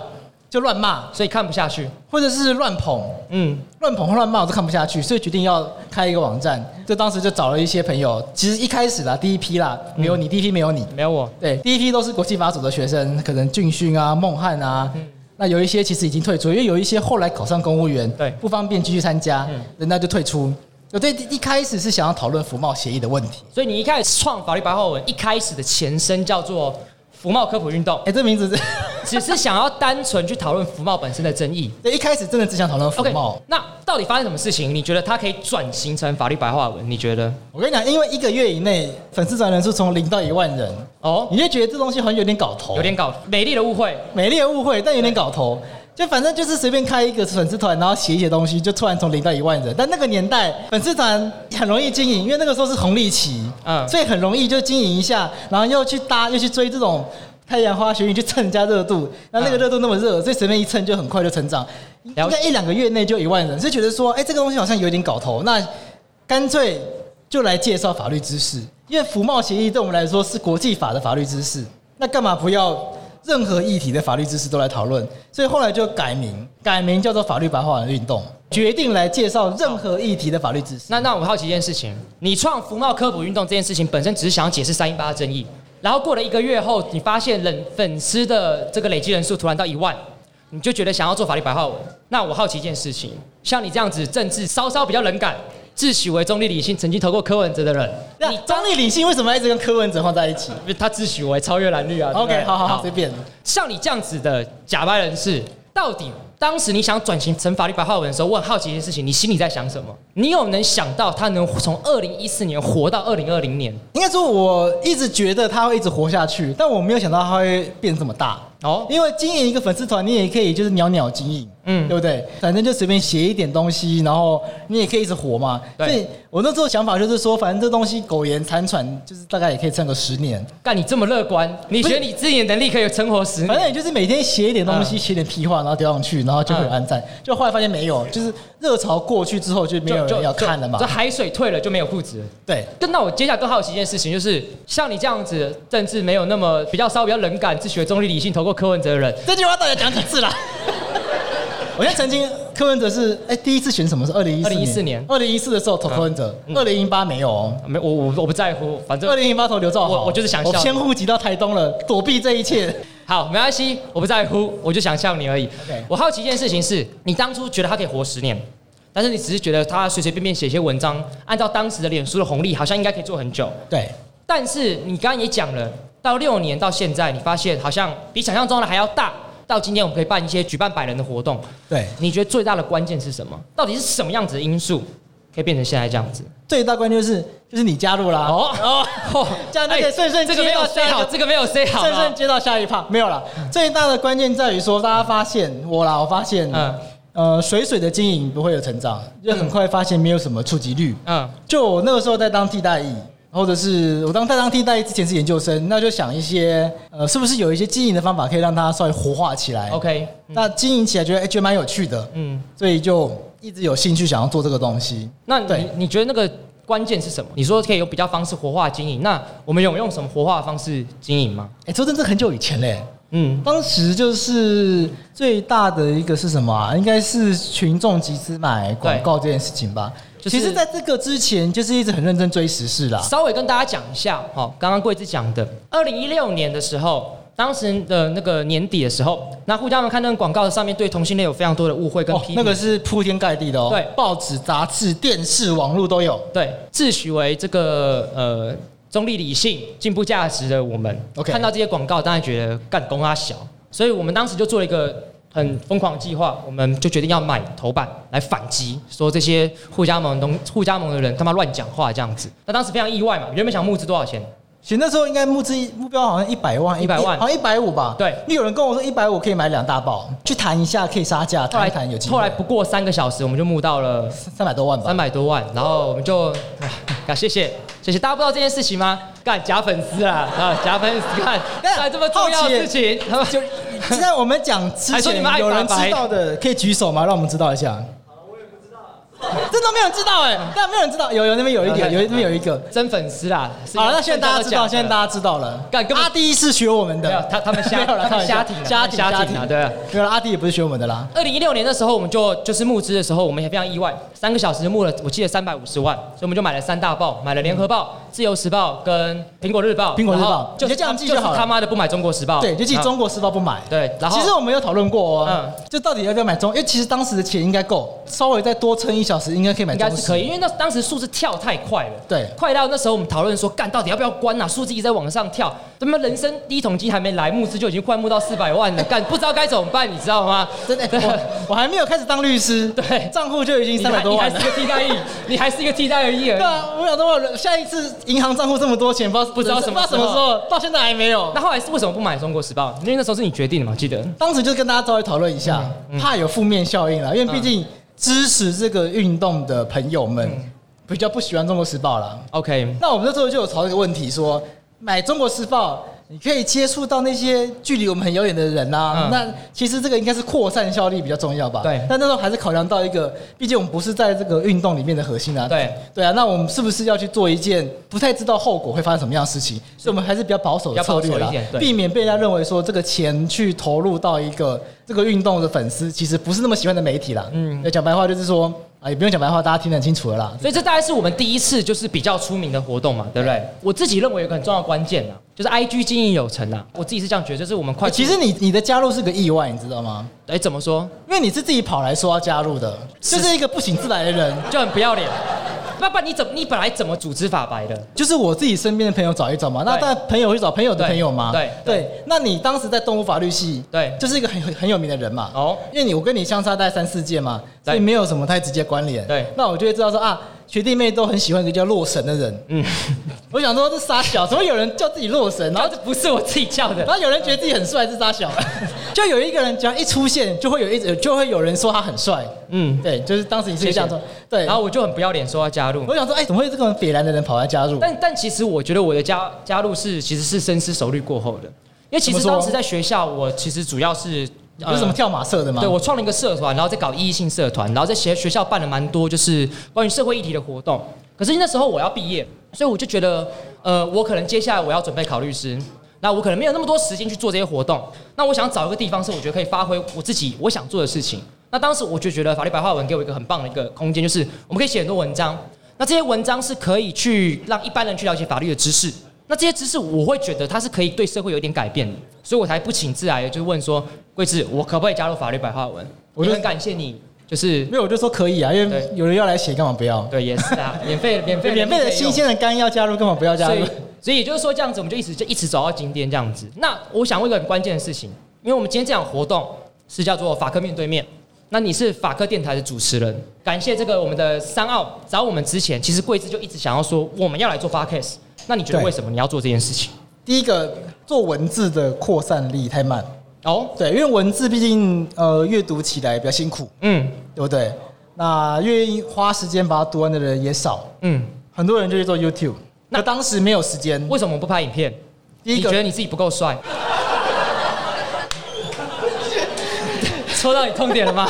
就乱骂，所以看不下去，或者是乱捧，嗯，乱捧或乱骂我都看不下去，所以决定要开一个网站。就当时就找了一些朋友，其实一开始啦，第一批啦，没有你，第一批没有你，没有我，对，第一批都是国际法组的学生，可能俊勋啊、孟汉啊。嗯那有一些其实已经退出，因为有一些后来考上公务员，对，不方便继续参加，嗯，人家就退出。我对一开始是想要讨论服贸协议的问题，所以你一开始创法律白话文，一开始的前身叫做。服贸科普运动，哎、欸，这名字是 <laughs> 只是想要单纯去讨论服贸本身的争议。<laughs> 对，一开始真的只想讨论服贸。Okay, 那到底发生什么事情？你觉得它可以转型成法律白话文？你觉得？我跟你讲，因为一个月以内粉丝转人数从零到一万人，哦，你就觉得这东西好像有点搞头，有点搞美丽的误会，美丽的误会，但有点搞头。就反正就是随便开一个粉丝团，然后写一些东西，就突然从零到一万人。但那个年代粉丝团很容易经营，因为那个时候是红利期，嗯，所以很容易就经营一下，然后又去搭，又去追这种。太阳花学运去蹭人家热度，那那个热度那么热，所以随便一蹭就很快就成长，应该一两个月内就一万人，所以觉得说，哎，这个东西好像有点搞头，那干脆就来介绍法律知识，因为服贸协议对我们来说是国际法的法律知识，那干嘛不要任何议题的法律知识都来讨论？所以后来就改名，改名叫做法律白话文运动，决定来介绍任何议题的法律知识。那那我好奇一件事情，你创福茂科普运动这件事情本身只是想要解释三一八的争议。然后过了一个月后，你发现冷粉丝的这个累积人数突然到一万，你就觉得想要做法律白话文。那我好奇一件事情，像你这样子政治稍稍比较冷感，自诩为中立理性，曾经投过柯文哲的人，你中立理性为什么一直跟柯文哲放在一起？因为他自诩为超越蓝绿啊。OK，好好好，随便。像你这样子的假掰人士，到底？当时你想转型成法律白话文的时候，我很好奇一件事情，你心里在想什么？你有能想到他能从二零一四年活到二零二零年？应该说，我一直觉得他会一直活下去，但我没有想到他会变这么大。哦，因为经营一个粉丝团，你也可以就是袅袅经营，嗯，对不对？反正就随便写一点东西，然后你也可以一直活嘛。对。所以我那时候想法就是说，反正这东西苟延残喘，就是大概也可以撑个十年。干你这么乐观，你觉得你自己的能力可以撑活十年？反正你就是每天写一点东西，写点屁话，然后丢上去，然然后就会有按赞。嗯、就后来发现没有，就是热潮过去之后就没有人要看了嘛。这海水退了就没有裤子。对。跟那我接下来更好奇一件事情，就是像你这样子政治没有那么比较稍微比较冷感，自学中立理性投过柯文哲的人，这句话到底讲几次了？我现在曾经柯文哲是哎第一次选什么是二零一四年？二零一四年，二零一四的时候投柯文哲，二零一八没有哦，没我我我不在乎，反正二零一八投刘兆豪，我我就是想笑，我先户籍到台东了，躲避这一切。好，没关系，我不在乎，我就想笑你而已。我好奇一件事情是，你当初觉得他可以活十年，但是你只是觉得他随随便便写一些文章，按照当时的脸书的红利，好像应该可以做很久。对，但是你刚刚也讲了，到六年到现在，你发现好像比想象中的还要大。到今天我们可以办一些举办百人的活动。对，你觉得最大的关键是什么？到底是什么样子的因素可以变成现在这样子？最大关键就是就是你加入啦哦哦，<laughs> 这样就可以顺顺、欸、这个没有 say 好，这个没有 say 好，顺顺接到下一趴没有了。最大的关键在于说，大家发现我啦，我发现，嗯呃，水水的经营不会有成长，就很快发现没有什么触及率。嗯，就我那个时候在当替代役，或者是我当在当替代之前是研究生，那就想一些呃，是不是有一些经营的方法可以让它稍微活化起来？OK，那经营起来觉得哎，觉得蛮有趣的，嗯，所以就一直有兴趣想要做这个东西。那你对你觉得那个？关键是什么？你说可以有比较方式活化经营，那我们有用什么活化的方式经营吗？哎，说真的，很久以前嘞，嗯，当时就是最大的一个是什么啊？应该是群众集资买广告这件事情吧。就是、其实，在这个之前，就是一直很认真追时事啦。稍微跟大家讲一下，好，刚刚贵子讲的，二零一六年的时候。当时的那个年底的时候，那互家们看那个广告上面对同性恋有非常多的误会跟批评，那个是铺天盖地的哦。对，报纸、杂志、电视、网络都有。对，自诩为这个呃中立理性、进步价值的我们看到这些广告，当然觉得干公阿小，所以我们当时就做了一个很疯狂的计划，我们就决定要买头版来反击，说这些互加盟东互加盟的人他妈乱讲话这样子。那当时非常意外嘛，原本想募资多少钱？其实那时候应该募资目标好像一百万，一百万，好像一百五吧。对，因为有人跟我说一百五可以买两大包，去谈一下可以杀价，谈一谈有机会。后来不过三个小时，我们就募到了三百多万吧。三百多万，然后我们就 <laughs> 啊，谢谢谢谢大家，不知道这件事情吗？干假粉丝啊啊，假粉丝干 <laughs> 干这么重要的事情，<laughs> 就现在我们讲之前有人知道的可以举手吗？让我们知道一下。<laughs> 这都没有人知道哎，但没有人知道，有有那边有一点，<laughs> 有那边有一个真粉丝啦。好了，那现在大家知道，现在大家知道了。阿弟是学我们的，他他们瞎，<laughs> 他们瞎挺瞎挺瞎挺啊，对。没有了，阿弟也不是学我们的啦。二零一六年的时候，我们就就是募资的时候，我们也非常意外，三个小时就募了，我记得三百五十万，所以我们就买了三大报，买了联合报、自由时报跟苹果日报。苹果日报就这样记就好了。他妈的不买中国时报，对，就记中国时报不买。对，然后其实我们有讨论过哦，就到底要不要买中？因为其实当时的钱应该够，稍微再多撑一小时，应该可以买。是可以，因为那当时数字跳太快了，对，快到那时候我们讨论说，干到底要不要关啊？数字一直在往上跳，怎么人生第一桶金还没来，募资就已经快募到四百万了，干不知道该怎么办，你知道吗？真的，<laughs> 我我还没有开始当律师，对，账户就已经三百多万了，你还是个替代役，你还是一个替代役而已。对啊，我想说，下一次银行账户这么多钱，不知道不知道什么什么时候，到现在还没有。那后来是为什么不买中国时报？因为那时候是你决定的嘛，记得。当时就跟大家稍微讨论一下，怕有负面效应了，因为毕竟支持这个运动的朋友们。比较不喜欢《中国时报》了。OK，那我们那时候就有讨论一个问题，说买《中国时报》，你可以接触到那些距离我们很遥远的人啊。嗯、那其实这个应该是扩散效力比较重要吧？对。但那时候还是考量到一个，毕竟我们不是在这个运动里面的核心啊。对。对啊，那我们是不是要去做一件不太知道后果会发生什么样的事情？所以我们还是比较保守的策略啦，避免被人家认为说这个钱去投入到一个这个运动的粉丝其实不是那么喜欢的媒体啦。嗯。那讲白话就是说。啊，也不用讲白话，大家听得很清楚了啦。所以这大概是我们第一次就是比较出名的活动嘛，对不对？我自己认为有个很重要的关键啊，就是 IG 经营有成啊。我自己是这样觉得，就是我们快。其实你你的加入是个意外，你知道吗？哎，怎么说？因为你是自己跑来说要加入的，就是一个不请自来的人，就很不要脸。那不然你怎么你本来怎么组织法白的？就是我自己身边的朋友找一找嘛。那但朋友会找朋友的朋友嘛。对对。那你当时在动物法律系，对，就是一个很很很有名的人嘛。哦。因为你我跟你相差大概三四届嘛，所以没有什么太直接关联。对。那我就会知道说啊。学弟妹都很喜欢一个叫洛神的人，嗯，我想说这傻小，怎么有人叫自己洛神？然后这不是我自己叫的，然后有人觉得自己很帅，是傻小，<laughs> 就有一个人只要一出现，就会有一就会有人说他很帅，嗯，对，就是当时你是这样说，对，然后我就很不要脸说要加入，我想说，哎，怎么会这种北蓝的人跑来加入？但但其实我觉得我的加加入是其实是深思熟虑过后的，因为其实当时在学校，我其实主要是。有什么跳马社的吗？对，我创了一个社团，然后再搞异议性社团，然后在学学校办了蛮多就是关于社会议题的活动。可是那时候我要毕业，所以我就觉得，呃，我可能接下来我要准备考律师，那我可能没有那么多时间去做这些活动。那我想找一个地方是我觉得可以发挥我自己我想做的事情。那当时我就觉得法律白话文给我一个很棒的一个空间，就是我们可以写很多文章。那这些文章是可以去让一般人去了解法律的知识。那这些知识我会觉得它是可以对社会有一点改变的，所以我才不请自来的就问说，贵志，我可不可以加入法律白话文？我就很感谢你，就是没有，我就说可以啊，因为有人要来写，干嘛不要？对，也是啊，免费免费免费的新鲜的肝要加入，干嘛不要加入？所以也就是说这样子，我们就一直就一直走到今天这样子。那我想问一个很关键的事情，因为我们今天这场活动是叫做法科面对面，那你是法科电台的主持人，感谢这个我们的三奥找我们之前，其实贵志就一直想要说我们要来做 Podcast。那你觉得为什么你要做这件事情？第一个，做文字的扩散力太慢哦，对，因为文字毕竟呃阅读起来比较辛苦，嗯，对不对？那愿意花时间把它读完的人也少，嗯，很多人就去做 YouTube，那当时没有时间，为什么不拍影片？第一个，你觉得你自己不够帅？<laughs> <laughs> 戳到你痛点了吗？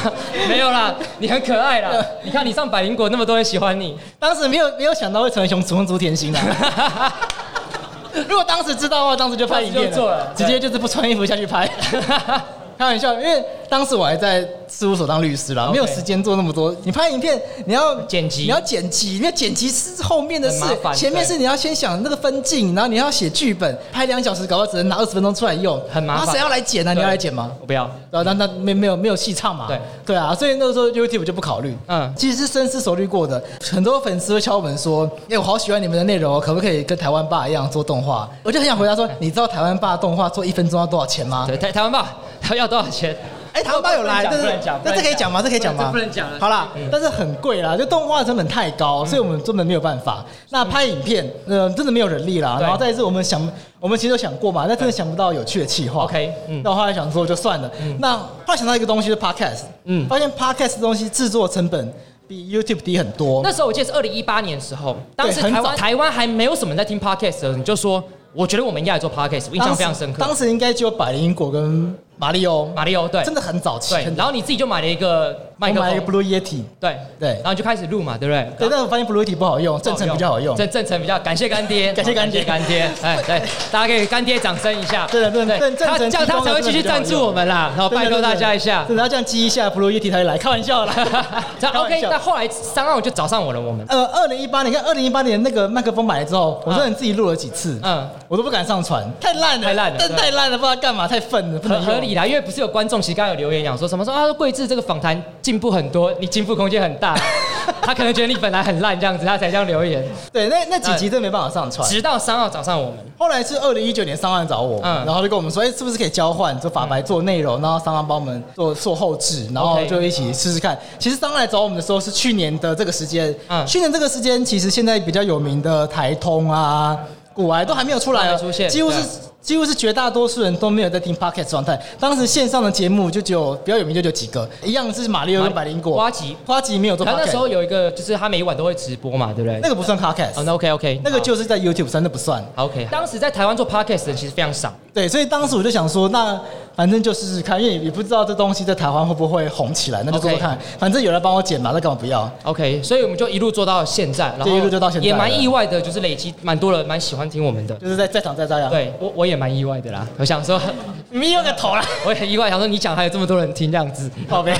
没有啦，你很可爱啦。<laughs> 你看你上百灵果，那么多人喜欢你。当时没有没有想到会成为熊熊族甜心的。<laughs> 如果当时知道的话，当时就拍影片了，直接就是不穿衣服下去拍。<laughs> 开玩笑，因为当时我还在事务所当律师啦.没有时间做那么多。你拍影片，你要剪辑，你要剪辑，因为剪辑是后面的事，前面是你要先想那个分镜，然后你要写剧本，拍两小时，搞到只能拿二十分钟出来用，很麻烦。谁要来剪呢？你要来剪吗？我不要。那那没没有没有戏唱嘛？对对啊，所以那个时候 YouTube 就不考虑。嗯，其实是深思熟虑过的。很多粉丝会敲门说：“哎，我好喜欢你们的内容，可不可以跟台湾爸一样做动画？”我就很想回答说：“你知道台湾爸动画做一分钟要多少钱吗？”对，台台湾爸。<laughs> 他要多少钱？哎，台湾爸有来，但是但这可以讲吗？这可以讲吗？不能讲。好啦，但是很贵啦，就动画成本太高，所以我们根本没有办法。那拍影片，呃，真的没有人力啦。然后再一次，我们想，我们其实都想过嘛，但真的想不到有趣的企划。OK，嗯。那后来想说，就算了。那后来想到一个东西，是 Podcast。嗯。发现 Podcast 的东西制作成本比 YouTube 低很多。那时候我记得是二零一八年的时候，当时台湾台湾还没有什么人在听 Podcast 的时候，你就说，我觉得我们应该来做 Podcast，我印象非常深刻。当时应该只有百灵果跟。马里欧，马里欧，对，真的很早期。对，然后你自己就买了一个麦克风，买了一个 Blue Yeti，对。对，然后就开始录嘛，对不对？对，但是我发现 Blue Yeti 不好用，正成比较好用。正正成比较，感谢干爹，<laughs> 感谢干爹，干爹，<laughs> 哎，对，大家可以干爹掌声一下。对对对，他这样他才会继续赞助我们啦，然后拜托大家一下。然后这样激一下 Blue Yeti 他就来，开玩笑啦。<laughs> 这样 OK，那后来三号就找上我了，我们。呃，二零一八年，看二零一八年那个麦克风买了之后，我说你自己录了几次，嗯，我都不敢上传，太烂了，太烂了，太烂了，不知道干嘛，太粪了，不能合理啦，因为不是有观。仲奇刚有留言讲说什么说啊，桂智这个访谈进步很多，你进步空间很大。<laughs> 他可能觉得你本来很烂这样子，他才这样留言。对，那那几集真没办法上传。直到三号找上我们，后来是二零一九年三号找我，嗯，然后就跟我们说，哎，是不是可以交换，就法白做内容，然后三号帮我们做做后制，然后就一起试试看。其实三号来找我们的时候是去年的这个时间，嗯，去年这个时间其实现在比较有名的台通啊、古癌都还没有出来，出现，几乎是。几乎是绝大多数人都没有在听 Podcast 状态。当时线上的节目就只有比较有名，就就几个，一样是马里奥跟百灵果。花吉，花吉没有做。他那时候有一个，就是他每一晚都会直播嘛，对不对？那个不算 Podcast。哦，那 OK OK，那个就是在 YouTube 上，那不算。OK。当时在台湾做 Podcast 的人其实非常少。对，所以当时我就想说，那反正就试试看，因为也不知道这东西在台湾会不会红起来，那就做做看。反正有人帮我剪嘛，那干嘛不要？OK。所以我们就一路做到现在，然后一路做到现在，也蛮意外的，就是累积蛮多人蛮喜欢听我们的，就是在在场在这样。对，我我也蛮意外的啦。我想说，<laughs> 你有个头啦！<laughs> 我也很意外，想说你讲还有这么多人听这样子，好呗。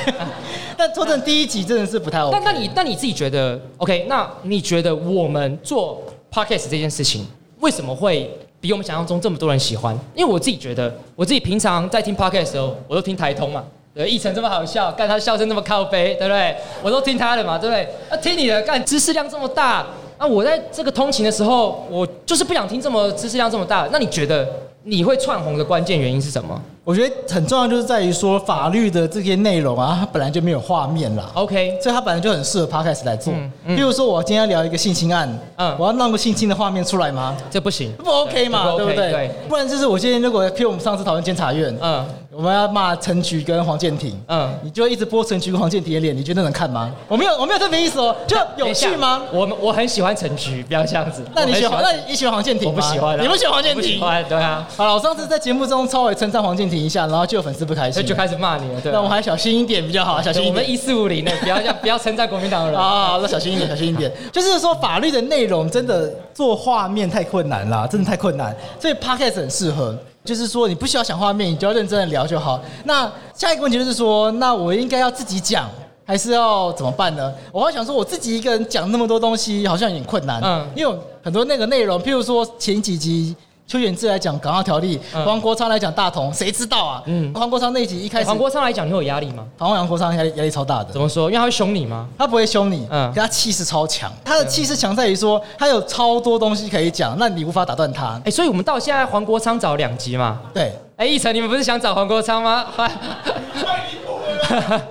但做成第一集真的是不太 OK。但那你那你自己觉得 OK？那你觉得我们做 Podcast 这件事情为什么会比我们想象中这么多人喜欢？因为我自己觉得，我自己平常在听 Podcast 的时候，我都听台通嘛，对，一成这么好笑，干他笑声那么靠背，对不对？我都听他的嘛，对不对？啊听你的，干知识量这么大，那我在这个通勤的时候，我就是不想听这么知识量这么大。那你觉得？你会窜红的关键原因是什么？我觉得很重要，就是在于说法律的这些内容啊，它本来就没有画面啦。OK，所以它本来就很适合 Podcast 来做。嗯，比如说我今天要聊一个性侵案，嗯，我要弄个性侵的画面出来吗？这不行，不 OK 嘛，对不对？对，不然就是我今天如果，譬如我们上次讨论监察院，嗯，我们要骂陈菊跟黄建庭，嗯，你就一直播陈菊跟黄建庭的脸，你觉得能看吗？我没有，我没有特别意思哦，就有趣吗？我我很喜欢陈菊，不要这样子。那你喜欢？那你喜欢黄建庭吗？我不喜欢，你不喜欢黄建庭？喜欢，对啊。好了，我上次在节目中超会称赞黄建庭。你一下，然后就有粉丝不开心，就开始骂你了。对，那我还小心一点比较好，小心一点。我们一四五零的，不要不要称赞国民党的人 <laughs> 啊，那小心一点，小心一点。就是说法律的内容真的做画面太困难了，真的太困难，所以 Podcast 很适合。就是说你不需要想画面，你就要认真的聊就好。那下一个问题就是说，那我应该要自己讲，还是要怎么办呢？我还想说，我自己一个人讲那么多东西，好像有点困难。嗯，因为有很多那个内容，譬如说前几集。邱显志来讲《港澳条例》，黄国昌来讲大同，谁知道啊？嗯，黄国昌那一集一开始，黄国昌来讲，你会有压力吗？好像黄国昌压力压力超大的。怎么说？因为他会凶你吗？他不会凶你，嗯，可他气势超强。他的气势强在于说，他有超多东西可以讲，那你无法打断他。哎、欸，所以我们到现在黄国昌找两集嘛？对。哎、欸，奕成，你们不是想找黄国昌吗？快离谱了！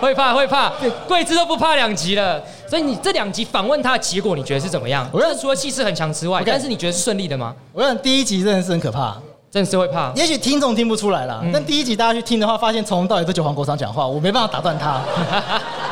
会怕会怕，桂枝都不怕两集了，所以你这两集访问他的结果，你觉得是怎么样？我认为除了气势很强之外，但是你觉得是顺利的吗？我认为第一集真的是很可怕，真的是会怕。也许听众听不出来了，但第一集大家去听的话，发现从头到尾都九黄国昌讲话，我没办法打断他。<laughs>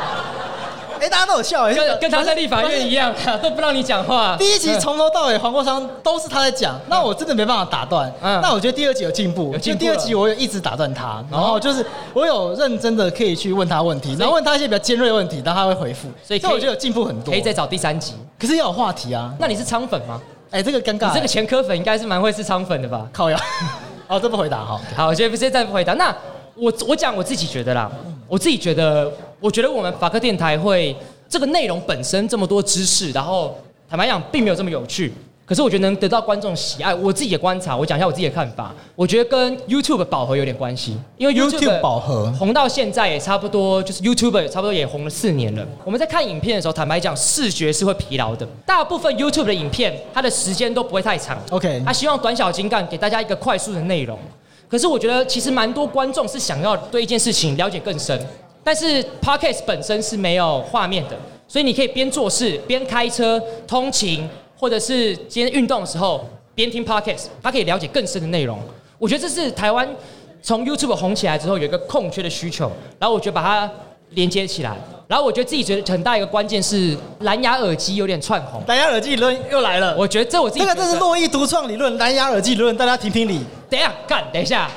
哎，大家都有笑，跟跟他在立法院一样，都 <laughs> 不让你讲话。第一集从头到尾，黄国昌都是他在讲，那我真的没办法打断。嗯，那我觉得第二集有进步，就第二集我有一直打断他，然后就是我有认真的可以去问他问题，然后问他一些比较尖锐的问题，然后他会回复，所以我觉得有进步很多。可以再找第三集，可是要有话题啊。那你是仓粉吗？哎，这个尴尬。你这个前科粉应该是蛮会吃仓粉的吧？靠腰。<laughs> 哦，这不回答哈。好，我觉得不是再不回答。那我我讲我自己觉得啦，我自己觉得，我觉得我们法科电台会。这个内容本身这么多知识，然后坦白讲并没有这么有趣，可是我觉得能得到观众喜爱。我自己的观察，我讲一下我自己的看法，我觉得跟 YouTube 饱和有点关系，因为 YouTube 饱和红到现在也差不多，就是 YouTube 也差不多也红了四年了。我们在看影片的时候，坦白讲视觉是会疲劳的。大部分 YouTube 的影片它的时间都不会太长，OK，他希望短小精干，给大家一个快速的内容。可是我觉得其实蛮多观众是想要对一件事情了解更深。但是 Podcast 本身是没有画面的，所以你可以边做事边开车通勤，或者是今天运动的时候边听 Podcast，它可以了解更深的内容。我觉得这是台湾从 YouTube 红起来之后有一个空缺的需求，然后我觉得把它连接起来，然后我觉得自己觉得很大一个关键是蓝牙耳机有点窜红，蓝牙耳机理论又来了。我觉得这我自己这个这是洛伊独创理论，蓝牙耳机理论，大家评评理。等一下，干，等一下。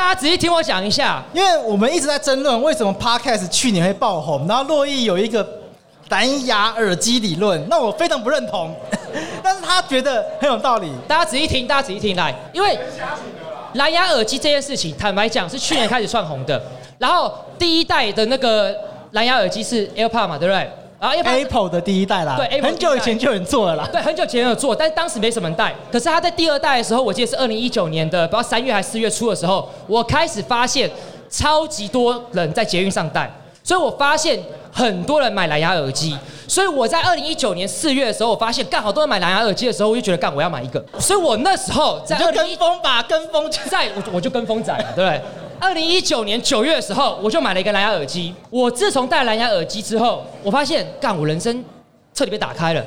大家仔细听我讲一下，因为我们一直在争论为什么 Podcast 去年会爆红，然后洛伊有一个蓝牙耳机理论，那我非常不认同，<laughs> 但是他觉得很有道理。大家仔细听，大家仔细听来，因为蓝牙耳机这件事情，坦白讲是去年开始算红的，然后第一代的那个蓝牙耳机是 AirPod 嘛，对不对？啊，Apple 的第一代啦，对，很久以前就有人做了啦。对，很久以前有做，但是当时没什么人带。可是他在第二代的时候，我记得是二零一九年的，不知道三月还是四月初的时候，我开始发现超级多人在捷运上带，所以我发现很多人买蓝牙耳机。所以我在二零一九年四月的时候，我发现干好多人买蓝牙耳机的时候，我就觉得干我要买一个。所以我那时候在就跟风吧，跟风在，我我就跟风仔了，对不对？二零一九年九月的时候，我就买了一个蓝牙耳机。我自从戴蓝牙耳机之后，我发现，干，我人生彻底被打开了。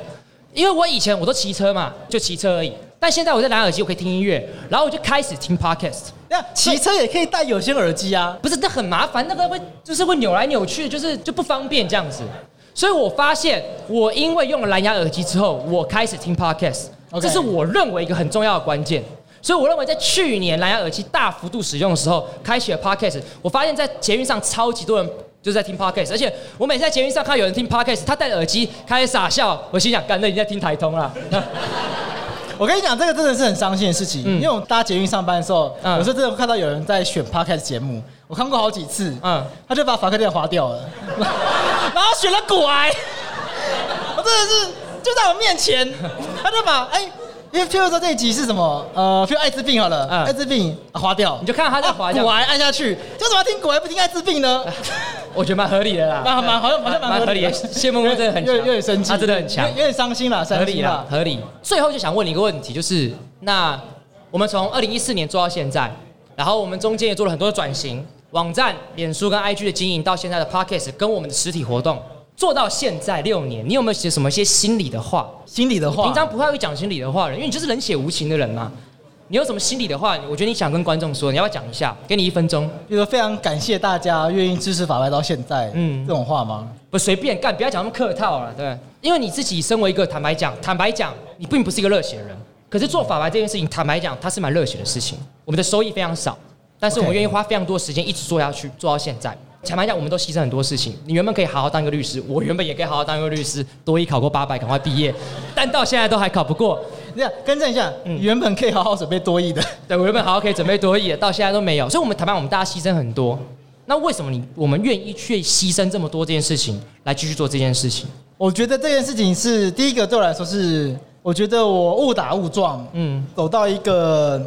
因为我以前我都骑车嘛，就骑车而已。但现在我在蓝牙耳机，我可以听音乐，然后我就开始听 podcast。那骑车也可以戴有线耳机啊？不是，那很麻烦，那个会就是会扭来扭去，就是就不方便这样子。所以我发现，我因为用了蓝牙耳机之后，我开始听 podcast。这是我认为一个很重要的关键。所以我认为，在去年蓝牙耳机大幅度使用的时候，开启了 Podcast。我发现，在捷运上超级多人就是在听 Podcast，而且我每次在捷运上看到有人听 Podcast，他戴着耳机开始傻笑，我心想，干，那你在听台通啦。<laughs> 我跟你讲，这个真的是很伤心的事情，嗯、因为我搭捷运上班的时候，嗯、有时候真的会看到有人在选 Podcast 节目，我看过好几次，嗯，他就把法克店划掉了，<laughs> 然后选了股癌，<laughs> 我真的是就在我面前，他就把哎。欸因为譬如说这一集是什么？呃，譬如艾滋病好了，嗯、艾滋病划掉，你就看他在划掉，股癌按下去，为什么要听股癌不听艾滋病呢？<laughs> 我觉得蛮合理的啦，蛮蛮好像蛮蛮合，理的。谢孟恭真的很强，有点生气，他真的很强，有点伤心了，合理了，合理。最后就想问你一个问题，就是那我们从二零一四年做到现在，然后我们中间也做了很多的转型，网站、脸书跟 IG 的经营，到现在的 Podcast 跟我们的实体活动。做到现在六年，你有没有写什么一些心里的话？心里的话，平常不太会讲心里的话的，因为你就是冷血无情的人嘛。你有什么心里的话？我觉得你想跟观众说，你要不要讲一下？给你一分钟。就是说非常感谢大家愿意支持法白到现在，嗯，这种话吗？不随便干，不要讲那么客套了，对。因为你自己身为一个坦白讲，坦白讲，你并不是一个热血的人。可是做法白这件事情，坦白讲，它是蛮热血的事情。我们的收益非常少，但是我们愿意花非常多时间一直做下去，做到现在。坦白讲，我们都牺牲很多事情。你原本可以好好当一个律师，我原本也可以好好当一个律师，多一考过八百，赶快毕业，但到现在都还考不过。这样更正一下，嗯，原本可以好好准备多一的，<laughs> 对，我原本好好可以准备多一的，到现在都没有。所以，我们坦白，我们大家牺牲很多。那为什么你我们愿意去牺牲这么多这件事情，来继续做这件事情？我觉得这件事情是第一个对我来说是，我觉得我误打误撞，嗯，走到一个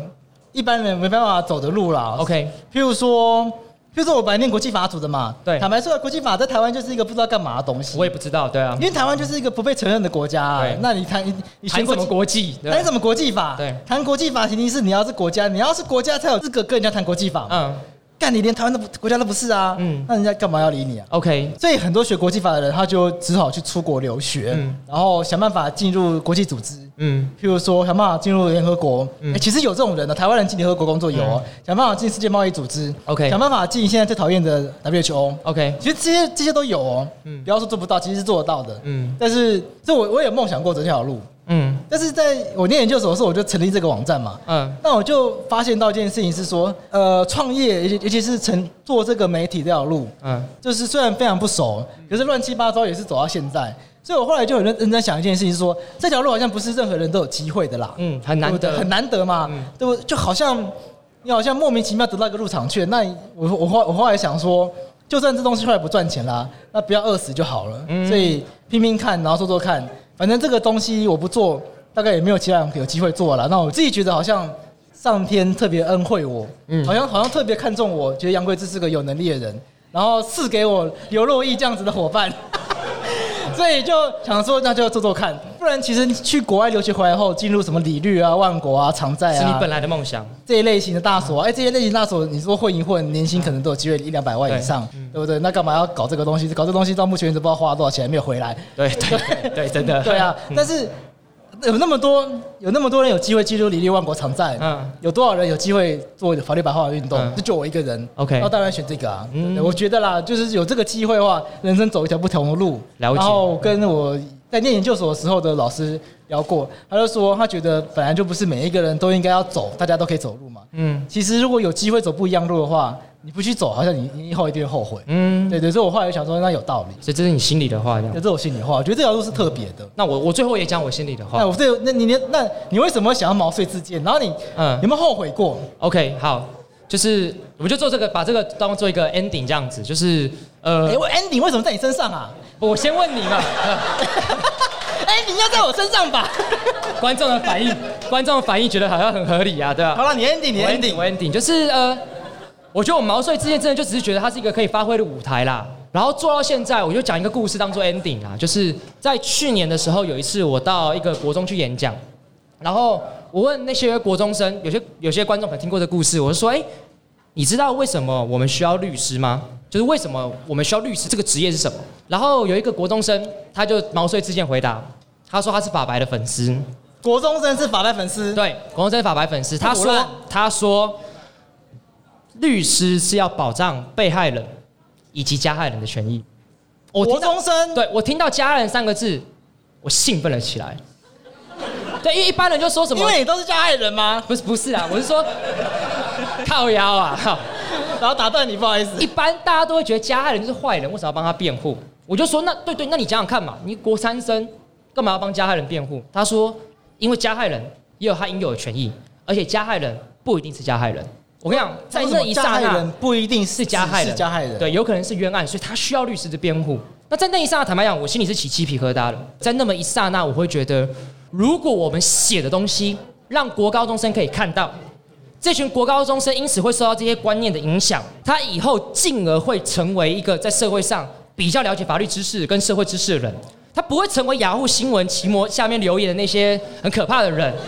一般人没办法走的路了。OK，譬如说。就是我本来念国际法组的嘛，对，坦白说，国际法在台湾就是一个不知道干嘛的东西。我也不知道，对啊，因为台湾就是一个不被承认的国家啊。对，那你谈你你谈什么国际？谈什么国际法？对，谈国际法前提是你要是国家，你要是国家才有资格跟人家谈国际法。嗯。干你连台湾的国家都不是啊，嗯，那人家干嘛要理你啊？OK，所以很多学国际法的人，他就只好去出国留学，嗯，然后想办法进入国际组织，嗯，譬如说想办法进入联合国，嗯，欸，其实有这种人的，台湾人进联合国工作有哦，想办法进世界贸易组织，OK，想办法进现在最讨厌的 WHO，OK，其实这些这些都有哦，嗯，不要说做不到，其实是做得到的，嗯，但是这我我也梦想过这条路。嗯，但是在我念研究所的时候，我就成立这个网站嘛。嗯，那我就发现到一件事情是说，呃，创业，尤其尤其是成做这个媒体这条路，嗯，就是虽然非常不熟，可是乱七八糟也是走到现在。所以我后来就很认认真想一件事情，是说这条路好像不是任何人都有机会的啦。嗯，很难得，很难得嘛。嗯，对不？就好像你好像莫名其妙得到一个入场券。那我我后我后来想说，就算这东西后来不赚钱啦，那不要饿死就好了。嗯，所以拼拼看，然后做做看。反正这个东西我不做，大概也没有其他人有机会做了。那我自己觉得好像上天特别恩惠我，嗯，好像好像特别看重我，觉得杨贵芝是个有能力的人，然后赐给我刘若毅这样子的伙伴。<laughs> 所以就想说，那就做做看。不然，其实去国外留学回来后，进入什么理律啊、万国啊、常在啊，是你本来的梦想。这一类型的大所，哎，这些类型大所，你说混一混，年薪可能都有机会一两百万以上，对，对不对？那干嘛要搞这个东西？搞这个东西到目前为止不知道花了多少钱，还没有回来。对对对，对，真的。<laughs> 对啊，但是。有那么多，有那么多人有机会进入李立万国常在，嗯，有多少人有机会做法律白话运动？就就我一个人，OK，那当然选这个啊。嗯，我觉得啦，就是有这个机会的话，人生走一条不同的路。然后跟我在念研究所的时候的老师聊过，他就说他觉得本来就不是每一个人都应该要走，大家都可以走路嘛。嗯，其实如果有机会走不一样路的话。你不去走，好像你你以后一定会后悔。嗯，对对，所以我后来就想说，那有道理。所以这是你心里的话，这样。这是我心里的话，我觉得这条路是特别的。那我我最后也讲我心里的话。那我这那你你那你为什么想要毛遂自荐？然后你嗯有没有后悔过？OK，好，就是我们就做这个，把这个当做一个 ending 这样子，就是呃，哎，我 ending 为什么在你身上啊？我先问你嘛。<laughs> 哎，你要在我身上吧？<laughs> 观众的反应，观众的反应觉得好像很合理啊，对吧？好了，你 ending，你 ending，我 ending，就是呃。我觉得我毛遂自荐真的就只是觉得它是一个可以发挥的舞台啦，然后做到现在，我就讲一个故事当做 ending 啊，就是在去年的时候有一次我到一个国中去演讲，然后我问那些国中生，有些有些观众可能听过这故事，我就说，哎，你知道为什么我们需要律师吗？就是为什么我们需要律师这个职业是什么？然后有一个国中生他就毛遂自荐回答，他说他是法白的粉丝，国中生是法白粉丝，对，国中生是法白粉丝，他说他说。律师是要保障被害人以及加害人的权益。我国中生，对，我听到“加害人”三个字，我兴奋了起来。对，因为一般人就说什么？因为你都是加害人吗？不是，不是啊，我是说靠腰啊，然后打断你，不好意思。一般大家都会觉得加害人就是坏人，为什么要帮他辩护？我就说那对对，那你想想看嘛，你国三生干嘛要帮加害人辩护？他说，因为加害人也有他应有的权益，而且加害人不一定是加害人。我跟你讲，在那一刹那，不一定是加害人，加害人，对，有可能是冤案，所以他需要律师的辩护。那在那一刹那，坦白讲，我心里是起鸡皮疙瘩的。在那么一刹那，我会觉得，如果我们写的东西让国高中生可以看到，这群国高中生因此会受到这些观念的影响，他以后进而会成为一个在社会上比较了解法律知识跟社会知识的人，他不会成为雅虎新闻奇摩下面留言的那些很可怕的人。<laughs>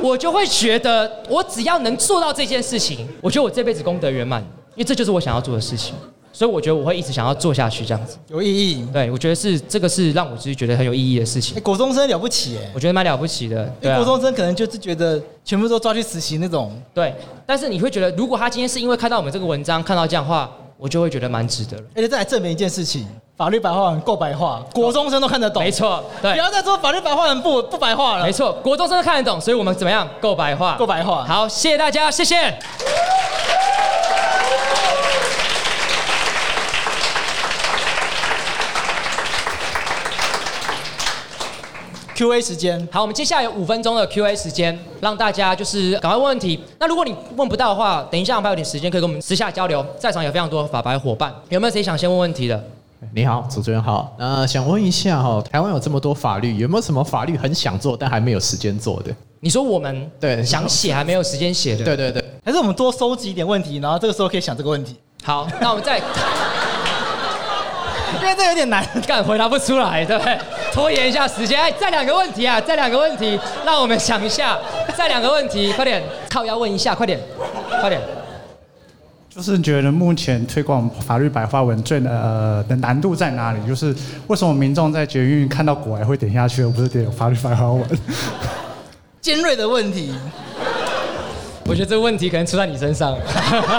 我就会觉得，我只要能做到这件事情，我觉得我这辈子功德圆满，因为这就是我想要做的事情，所以我觉得我会一直想要做下去，这样子有意义。对，我觉得是这个是让我自己觉得很有意义的事情。国中生了不起哎，我觉得蛮了不起的。对啊，国中生可能就是觉得全部都抓去实习那种。对，但是你会觉得，如果他今天是因为看到我们这个文章，看到这样的话，我就会觉得蛮值得了。而且再来证明一件事情，法律白话文够白话，国中生都看得懂。没错，对，不要再说法律白话文不不白话了。没错，国中生都看得懂，所以我们怎么样？够白话，够白话。好，谢谢大家，谢谢。Q&A 时间，好，我们接下来有五分钟的 Q&A 时间，让大家就是赶快问问题。那如果你问不到的话，等一下我们还有点时间可以跟我们私下交流。在场有非常多法白伙伴，有没有谁想先问问题的？你好，主持人好。那想问一下哈，台湾有这么多法律，有没有什么法律很想做但还没有时间做的？你说我们对想写还没有时间写的？对对对，还是我们多收集一点问题，然后这个时候可以想这个问题。好，那我们再。<laughs> 因为这有点难，干回答不出来，对不对？拖延一下时间，哎，再两个问题啊，再两个问题，让我们想一下，再两个问题，快点，靠腰问一下，快点，快点。就是觉得目前推广法律白话文最呃的难度在哪里？就是为什么民众在捷运看到果癌会点下去，而不是点法律白话文？尖锐的问题，我觉得这个问题可能出在你身上。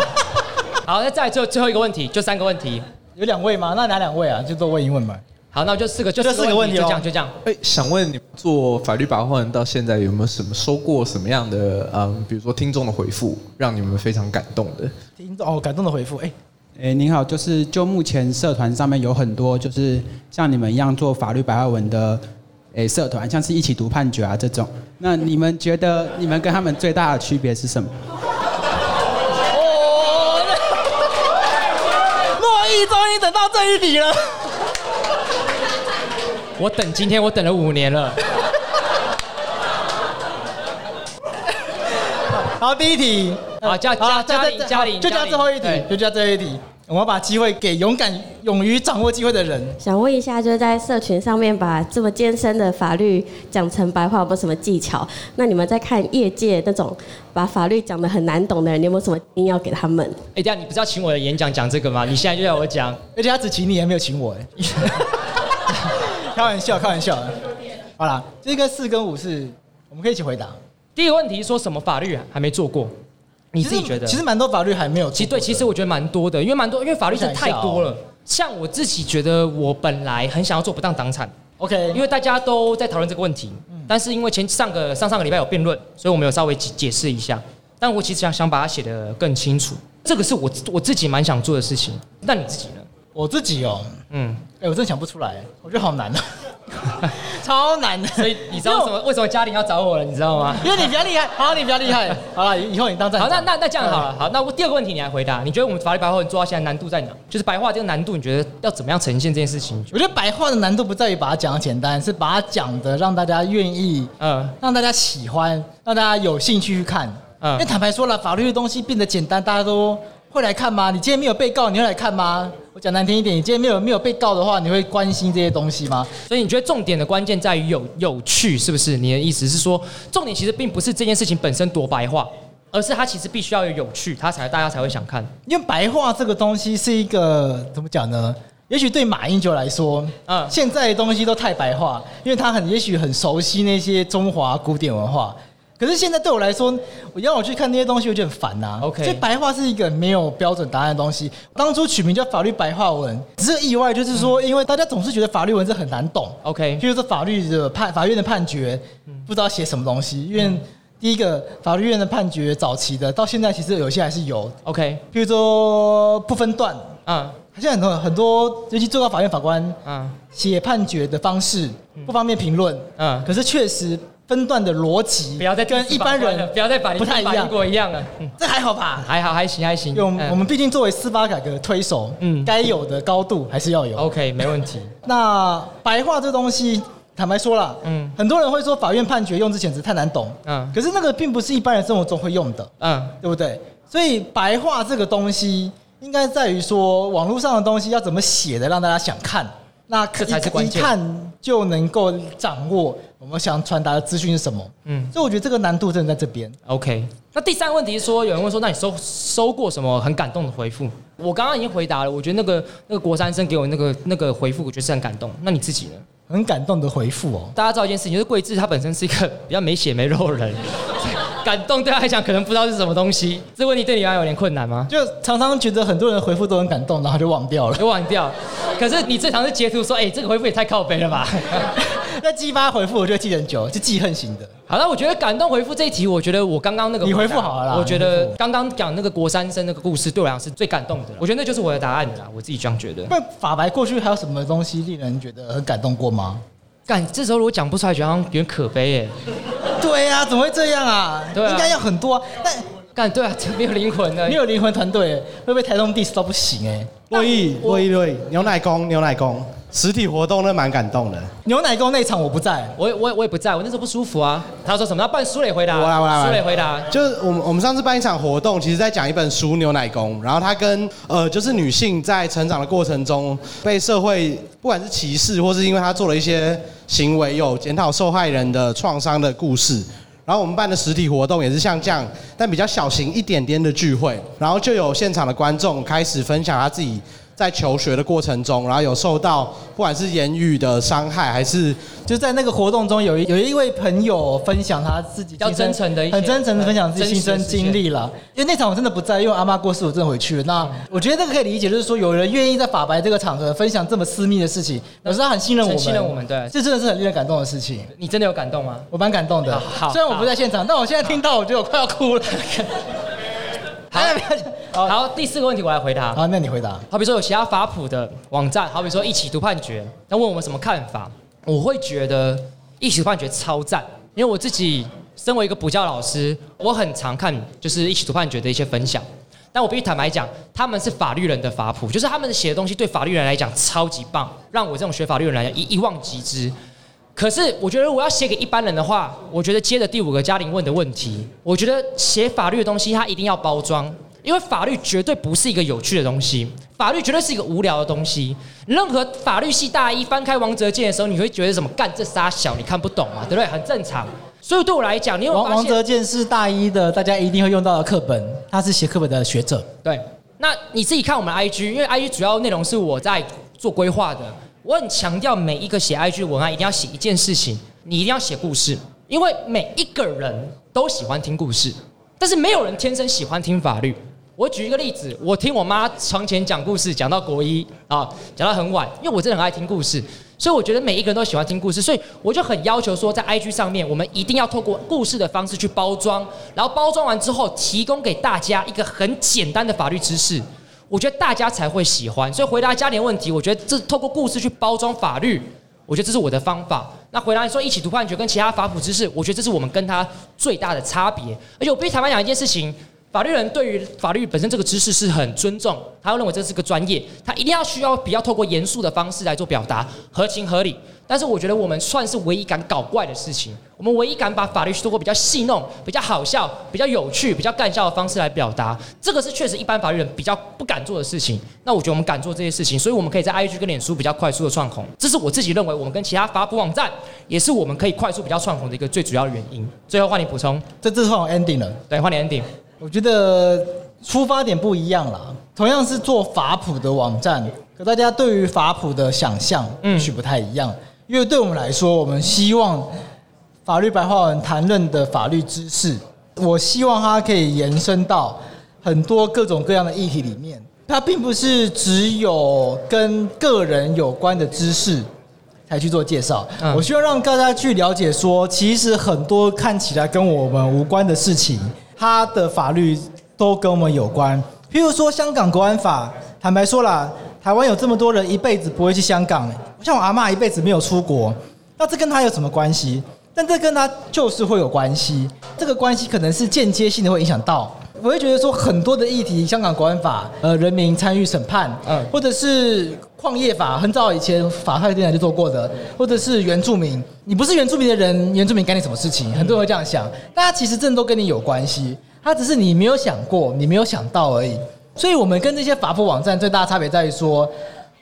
<laughs> 好，那再最后最后一个问题，就三个问题。有两位吗？那哪两位啊？就多问一问吧。好，那我就四个，就四个问题，就这样，就这样。哎，想问你做法律白话文到现在有没有什么收过什么样的嗯，比如说听众的回复，让你们非常感动的？听众哦，感动的回复。哎哎，您好，就是就目前社团上面有很多就是像你们一样做法律白话文的哎社团，像是一起读判决啊这种。那你们觉得你们跟他们最大的区别是什么？哦 <laughs> 终于等到这一题了，我等今天，我等了五年了。<laughs> 好，第一题，好，加加加零加零，就加最后一题，就加最后一题。我们要把机会给勇敢、勇于掌握机会的人。想问一下，就是在社群上面把这么艰深的法律讲成白话，有没有什么技巧？那你们在看业界那种把法律讲得很难懂的人，你有没有什么建议要给他们？哎，这样你不是要请我的演讲讲这个吗？你现在就要我讲，而且他只请你，还没有请我哎。<laughs> 开玩笑，开玩笑。好啦，这个四跟五是我们可以一起回答。第一个问题说什么法律还没做过？你自己觉得？其实蛮多法律还没有。其实对，其实我觉得蛮多的，因为蛮多，因为法律真的太多了。像我自己觉得，我本来很想要做不当党产，OK，因为大家都在讨论这个问题。但是因为前上个上上个礼拜有辩论，所以我们有稍微解释一下。但我其实想想把它写得更清楚，这个是我我自己蛮想做的事情。那你自己呢？我自己哦，嗯，哎，我真的想不出来，我觉得好难啊。<laughs> 超难的，所以你知道为什么为什么嘉玲要找我了？你知道吗？因为你比较厉害。好，你比较厉害。好了，以后你当站长。好，那那那这样好了。好，那我第二个问题你来回答。你觉得我们法律白话文做到现在难度在哪？就是白话这个难度，你觉得要怎么样呈现这件事情？我觉得白话的难度不在于把它讲的简单，是把它讲的让大家愿意，嗯，让大家喜欢，让大家有兴趣去看。嗯，因为坦白说了，法律的东西变得简单，大家都。会来看吗？你今天没有被告，你会来看吗？我讲难听一点，你今天没有没有被告的话，你会关心这些东西吗？所以你觉得重点的关键在于有有趣，是不是？你的意思是说，重点其实并不是这件事情本身多白话，而是它其实必须要有有趣，它才大家才会想看。因为白话这个东西是一个怎么讲呢？也许对马英九来说，嗯，现在的东西都太白话，因为他很也许很熟悉那些中华古典文化。可是现在对我来说，我要我去看那些东西，我就很烦呐。OK，所以白话是一个没有标准答案的东西。当初取名叫法律白话文，只是意外，就是说，因为大家总是觉得法律文字很难懂。OK，譬如说法律的判法院的判决，不知道写什么东西。因为第一个法律院的判决早期的，到现在其实有些还是有。OK，譬如说不分段，嗯，现在很多很多，尤其最高法院法官，嗯，写判决的方式不方便评论。嗯，可是确实。分段的逻辑，不要再跟一般人不要再把不太一样，过一样了。嗯，这还好吧？还好，还行，还行。用我们毕竟作为司法改革的推手，嗯，该有的高度还是要有。OK，没问题。<laughs> 那白话这东西，坦白说了，嗯，很多人会说法院判决用字简直太难懂，嗯，可是那个并不是一般人生活中会用的，嗯，对不对？所以白话这个东西，应该在于说网络上的东西要怎么写的，让大家想看。那这才是关键，一看就能够掌握我们想传达的资讯是什么。嗯，所以我觉得这个难度真的在这边。OK，那第三个问题是说，有人问说，那你收收过什么很感动的回复？我刚刚已经回答了，我觉得那个那个国三生给我那个那个回复，我觉得是很感动。那你自己呢？很感动的回复哦。大家知道一件事情，就是桂智他本身是一个比较没血没肉的人。<laughs> 感动对他来讲可能不知道是什么东西。这个问题对你来讲有点困难吗？就常常觉得很多人回复都很感动，然后就忘掉了。就忘掉。可是你最常是截图说，哎、欸，这个回复也太靠背了吧？<laughs> 那激发回复，我觉得记很久，是记恨型的。好了，我觉得感动回复这一题，我觉得我刚刚那个你回复好了啦。我觉得刚刚讲那个国三生那个故事，对我来讲是最感动的。我觉得那就是我的答案啦，我自己这样觉得。那法白过去还有什么东西令人觉得很感动过吗？干，这时候如果讲不出来，觉得好像有点可悲耶。对呀、啊，怎么会这样啊？对啊，应该要很多、啊。但干，对啊，没有灵魂的，没有灵魂团队，会不会台东 diss 到不行哎？洛伊，洛伊，洛伊，牛奶工，牛奶工，实体活动那蛮感动的。牛奶工那场我不在，我我我也不在，我那时候不舒服啊。他说什么？要办书磊回答。我来我来。书磊回答，就是我们我们上次办一场活动，其实在讲一本书《牛奶工》，然后他跟呃，就是女性在成长的过程中被社会不管是歧视，或是因为他做了一些。行为有检讨受害人的创伤的故事，然后我们办的实体活动也是像这样，但比较小型一点点的聚会，然后就有现场的观众开始分享他自己。在求学的过程中，然后有受到不管是言语的伤害，还是就在那个活动中，有一有一位朋友分享他自己比较真诚的一些，很真诚的分享自己亲身经历了。因为那场我真的不在，因为阿妈过世，我真的回去了。那我觉得这个可以理解，就是说有人愿意在法白这个场合分享这么私密的事情，表示他很信任我们，信任我们，对，这真的是很令人感动的事情。你真的有感动吗？我蛮感动的。好，虽然我不在现场，但我现在听到，我觉得我快要哭了。好，<laughs> 好，第四个问题我来回答。好，那你回答。好比说有其他法普的网站，好比说一起读判决，那问我们什么看法？我会觉得一起读判决超赞，因为我自己身为一个补教老师，我很常看就是一起读判决的一些分享。但我必须坦白讲，他们是法律人的法普，就是他们写的东西对法律人来讲超级棒，让我这种学法律人来讲一一望即知。可是我觉得我要写给一般人的话，我觉得接着第五个嘉玲问的问题，我觉得写法律的东西它一定要包装。因为法律绝对不是一个有趣的东西，法律绝对是一个无聊的东西。任何法律系大一翻开王泽建的时候，你会觉得什么？干这仨小你看不懂嘛，对不对？很正常。所以对我来讲，你有王王泽建是大一的，大家一定会用到的课本。他是写课本的学者。对，那你自己看我们 IG，因为 IG 主要内容是我在做规划的。我很强调每一个写 IG 的文案一定要写一件事情，你一定要写故事，因为每一个人都喜欢听故事，但是没有人天生喜欢听法律。我举一个例子，我听我妈床前讲故事，讲到国一啊，讲到很晚，因为我真的很爱听故事，所以我觉得每一个人都喜欢听故事，所以我就很要求说，在 IG 上面，我们一定要透过故事的方式去包装，然后包装完之后，提供给大家一个很简单的法律知识，我觉得大家才会喜欢。所以回答家庭问题，我觉得这透过故事去包装法律，我觉得这是我的方法。那回答你说一起读判决跟其他法普知识，我觉得这是我们跟他最大的差别。而且我必须坦白讲一件事情。法律人对于法律本身这个知识是很尊重，他会认为这是个专业，他一定要需要比较透过严肃的方式来做表达，合情合理。但是我觉得我们算是唯一敢搞怪的事情，我们唯一敢把法律透过比较戏弄、比较好笑、比较有趣、比较干笑的方式来表达，这个是确实一般法律人比较不敢做的事情。那我觉得我们敢做这些事情，所以我们可以在 IG 跟脸书比较快速的窜红，这是我自己认为我们跟其他法普网站也是我们可以快速比较窜红的一个最主要的原因。最后换你补充，这这是换我 ending 了，对，换你 ending。我觉得出发点不一样啦，同样是做法普的网站，可大家对于法普的想象也许不太一样。因为对我们来说，我们希望法律白话文谈论的法律知识，我希望它可以延伸到很多各种各样的议题里面。它并不是只有跟个人有关的知识才去做介绍。我希望让大家去了解说，其实很多看起来跟我们无关的事情。他的法律都跟我们有关，譬如说香港国安法。坦白说啦，台湾有这么多人一辈子不会去香港，像我阿嬷一辈子没有出国，那这跟他有什么关系？但这跟他就是会有关系，这个关系可能是间接性的会影响到。我会觉得说很多的议题，香港国安法，呃，人民参与审判，嗯，或者是矿业法，很早以前法泰电台就做过的，或者是原住民，你不是原住民的人，原住民干你什么事情？很多人会这样想，大家其实真的都跟你有关系，他只是你没有想过，你没有想到而已。所以我们跟这些法普网站最大的差别在于说，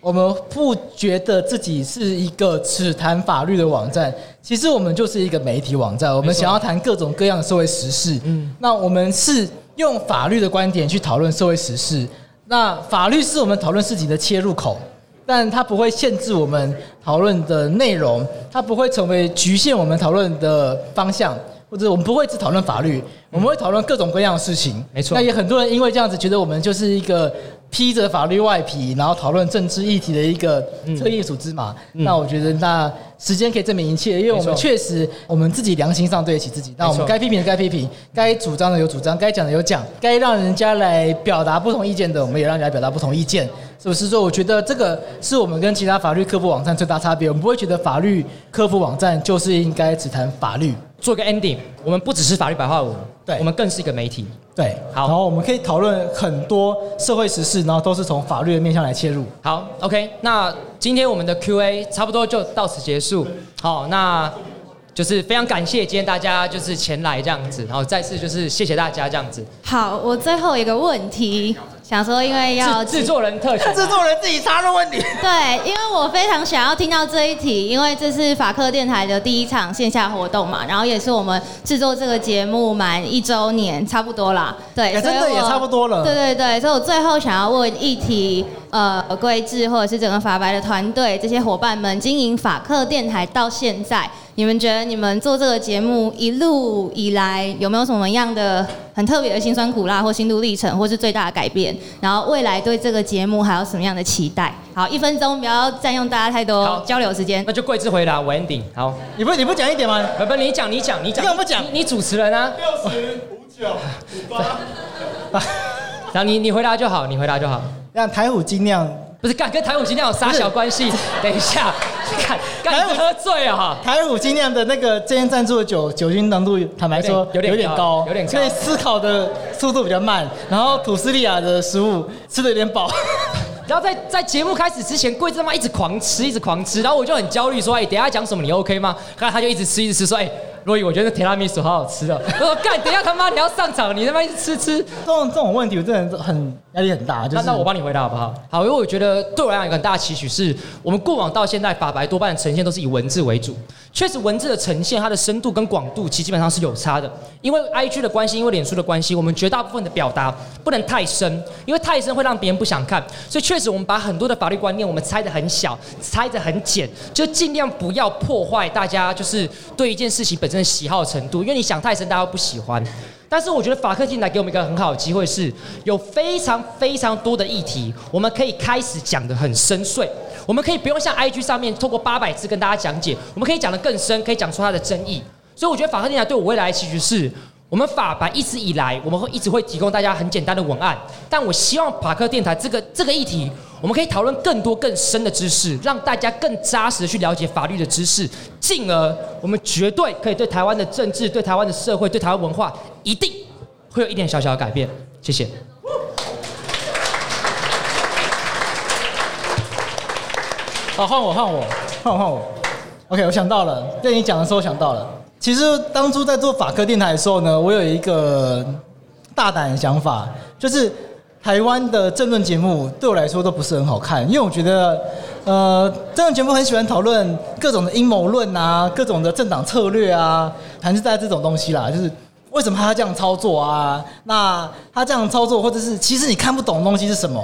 我们不觉得自己是一个只谈法律的网站，其实我们就是一个媒体网站，我们想要谈各种各样的社会时事，嗯，那我们是。用法律的观点去讨论社会时事，那法律是我们讨论事情的切入口，但它不会限制我们讨论的内容，它不会成为局限我们讨论的方向。或者我们不会只讨论法律，我们会讨论各种各样的事情。没错那也很多人因为这样子觉得我们就是一个披着法律外皮，然后讨论政治议题的一个特异组织嘛。嗯那我觉得那时间可以证明一切，因为我们确实我们自己良心上对得起自己。那我们该批评的该批评，该主张的有主张，该讲的有讲，该让人家来表达不同意见的，我们也让人家表达不同意见。是不是说？我觉得这个是我们跟其他法律科普网站最大差别。我们不会觉得法律科普网站就是应该只谈法律。做个 ending，我们不只是法律白话文，对我们更是一个媒体。对，好然后我们可以讨论很多社会时事，然后都是从法律的面向来切入。好，OK，那今天我们的 Q&A 差不多就到此结束。好，那就是非常感谢今天大家就是前来这样子，然后再次就是谢谢大家这样子。好，我最后一个问题，想说因为要制制作人特权，制作人自己插入问题。<laughs> 对，因为我非常想要听到这一题，因为这是法克电台的第一场线下活动嘛，然后也是我们制作这个节目满一周年，差不多啦。对，也真的也差不多了。对对对，所以我最后想要问一题，呃，桂智或者是整个法白的团队这些伙伴们经营法克电台到现在，你们觉得你们做这个节目一路以来有没有什么样的很特别的辛酸苦辣或心路历程，或是最大的改变？然后未来对这个节目还有什么样的期待？好，一分钟不要占用大家太多交流时间。那就贵智回答，我 ending。好，你不你不讲一点吗？不不，你讲你讲你讲，你干嘛不讲？你主持人啊。六十五九五八。然后 <laughs> 你你回答就好，你回答就好。让台虎精酿不是干跟台虎精酿有啥小关系？<laughs> 等一下，干干你喝醉了哈。台虎精酿的那个今天赞助的酒酒精浓度，坦白说有点有点高，有点高所以思考的速度比较慢。然后吐司利亚的食物吃的有点饱。<laughs> 然后在在节目开始之前，贵子他妈一直狂吃，一直狂吃，然后我就很焦虑，说：“哎，等一下讲什么你 OK 吗？”看他就一直吃，一直吃，说：“哎，若雨，我觉得提拉米苏好好吃哦。<laughs> ”我说：“干，等一下他妈你要上场，你他妈一直吃吃。”这种这种问题，我真的很压力很大。就是那那我帮你回答好不好？好，因为我觉得对我来讲有一个很大的期许是，我们过往到现在法白多半的呈现都是以文字为主。确实，文字的呈现它的深度跟广度其实基本上是有差的。因为 IG 的关系，因为脸书的关系，我们绝大部分的表达不能太深，因为太深会让别人不想看。所以确实，我们把很多的法律观念我们拆得很小，拆得很简，就尽量不要破坏大家就是对一件事情本身喜好程度。因为你想太深，大家不喜欢。但是我觉得法克进来给我们一个很好的机会，是有非常非常多的议题，我们可以开始讲得很深邃。我们可以不用像 IG 上面透过八百字跟大家讲解，我们可以讲得更深，可以讲出它的争议。所以我觉得法克进来对我未来其实是，我们法白一直以来，我们会一直会提供大家很简单的文案，但我希望法克电台这个这个议题，我们可以讨论更多更深的知识，让大家更扎实的去了解法律的知识，进而我们绝对可以对台湾的政治、对台湾的社会、对台湾文化，一定会有一点小小的改变。谢谢。好，换我，换我，换我，换我。OK，我想到了，在你讲的时候我想到了。其实当初在做法科电台的时候呢，我有一个大胆的想法，就是台湾的政论节目对我来说都不是很好看，因为我觉得，呃，政论节目很喜欢讨论各种的阴谋论啊，各种的政党策略啊，还是在这种东西啦，就是为什么他要这样操作啊？那他这样操作，或者是其实你看不懂的东西是什么？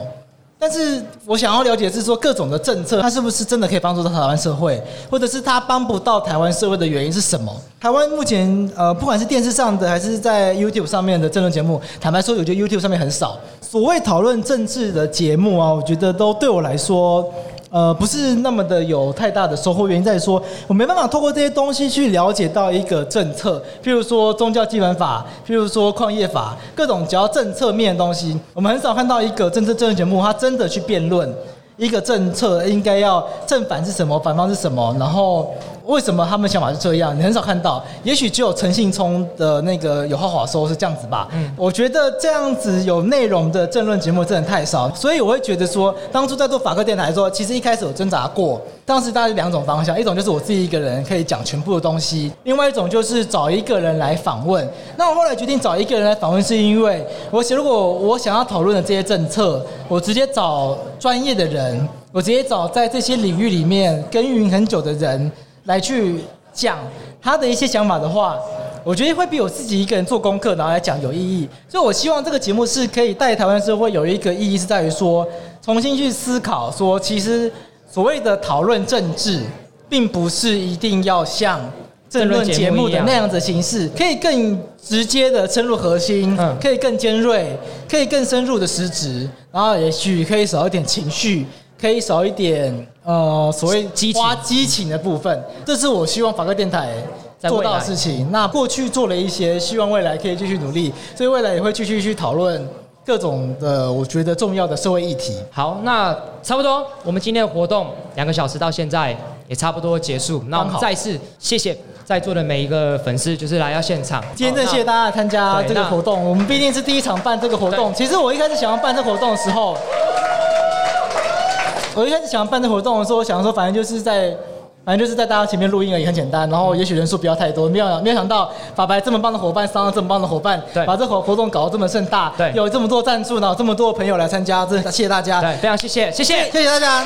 但是我想要了解是说各种的政策，它是不是真的可以帮助到台湾社会，或者是它帮不到台湾社会的原因是什么？台湾目前呃，不管是电视上的还是在 YouTube 上面的政论节目，坦白说，我觉得 YouTube 上面很少。所谓讨论政治的节目啊，我觉得都对我来说。呃，不是那么的有太大的收获，原因在于说，我没办法透过这些东西去了解到一个政策，譬如说宗教基本法，譬如说矿业法，各种只要政策面的东西，我们很少看到一个政治政治节目，他真的去辩论一个政策应该要正反是什么，反方是什么，然后。为什么他们想法是这样？你很少看到，也许只有陈信聪的那个有话好说是这样子吧。嗯，我觉得这样子有内容的政论节目真的太少，所以我会觉得说，当初在做法科电台的时候，其实一开始有挣扎过。当时大概是两种方向，一种就是我自己一个人可以讲全部的东西，另外一种就是找一个人来访问。那我后来决定找一个人来访问，是因为我想，如果我想要讨论的这些政策，我直接找专业的人，我直接找在这些领域里面耕耘很久的人。来去讲他的一些想法的话，我觉得会比我自己一个人做功课然后来讲有意义。所以我希望这个节目是可以带台湾社会有一个意义，是在于说重新去思考，说其实所谓的讨论政治，并不是一定要像政论节目的那样子形式，可以更直接的深入核心，嗯可以更尖锐，可以更深入的实质，然后也许可以少一点情绪，可以少一点呃所谓激情花激情的部分，这是我希望法科电台做到的事情。那过去做了一些，希望未来可以继续努力，所以未来也会继续去讨论各种的我觉得重要的社会议题。好，那差不多，我们今天的活动两个小时到现在也差不多结束。那我们再次谢谢在座的每一个粉丝，就是来到现场。今天真的谢谢大家参加这个活动，我们毕竟是第一场办这个活动。其实我一开始想要办这个活动的时候，我一开始想办这活动的时候，我想说反正就是在。反正就是在大家前面录音而已，很简单。然后也许人数不要太多，没有没有想到法白这么棒的伙伴，商了这么棒的伙伴，把这活活动搞得这么盛大，对，有这么多赞助，然后这么多朋友来参加，真的谢谢大家。对，非常谢谢，谢谢，谢谢大家。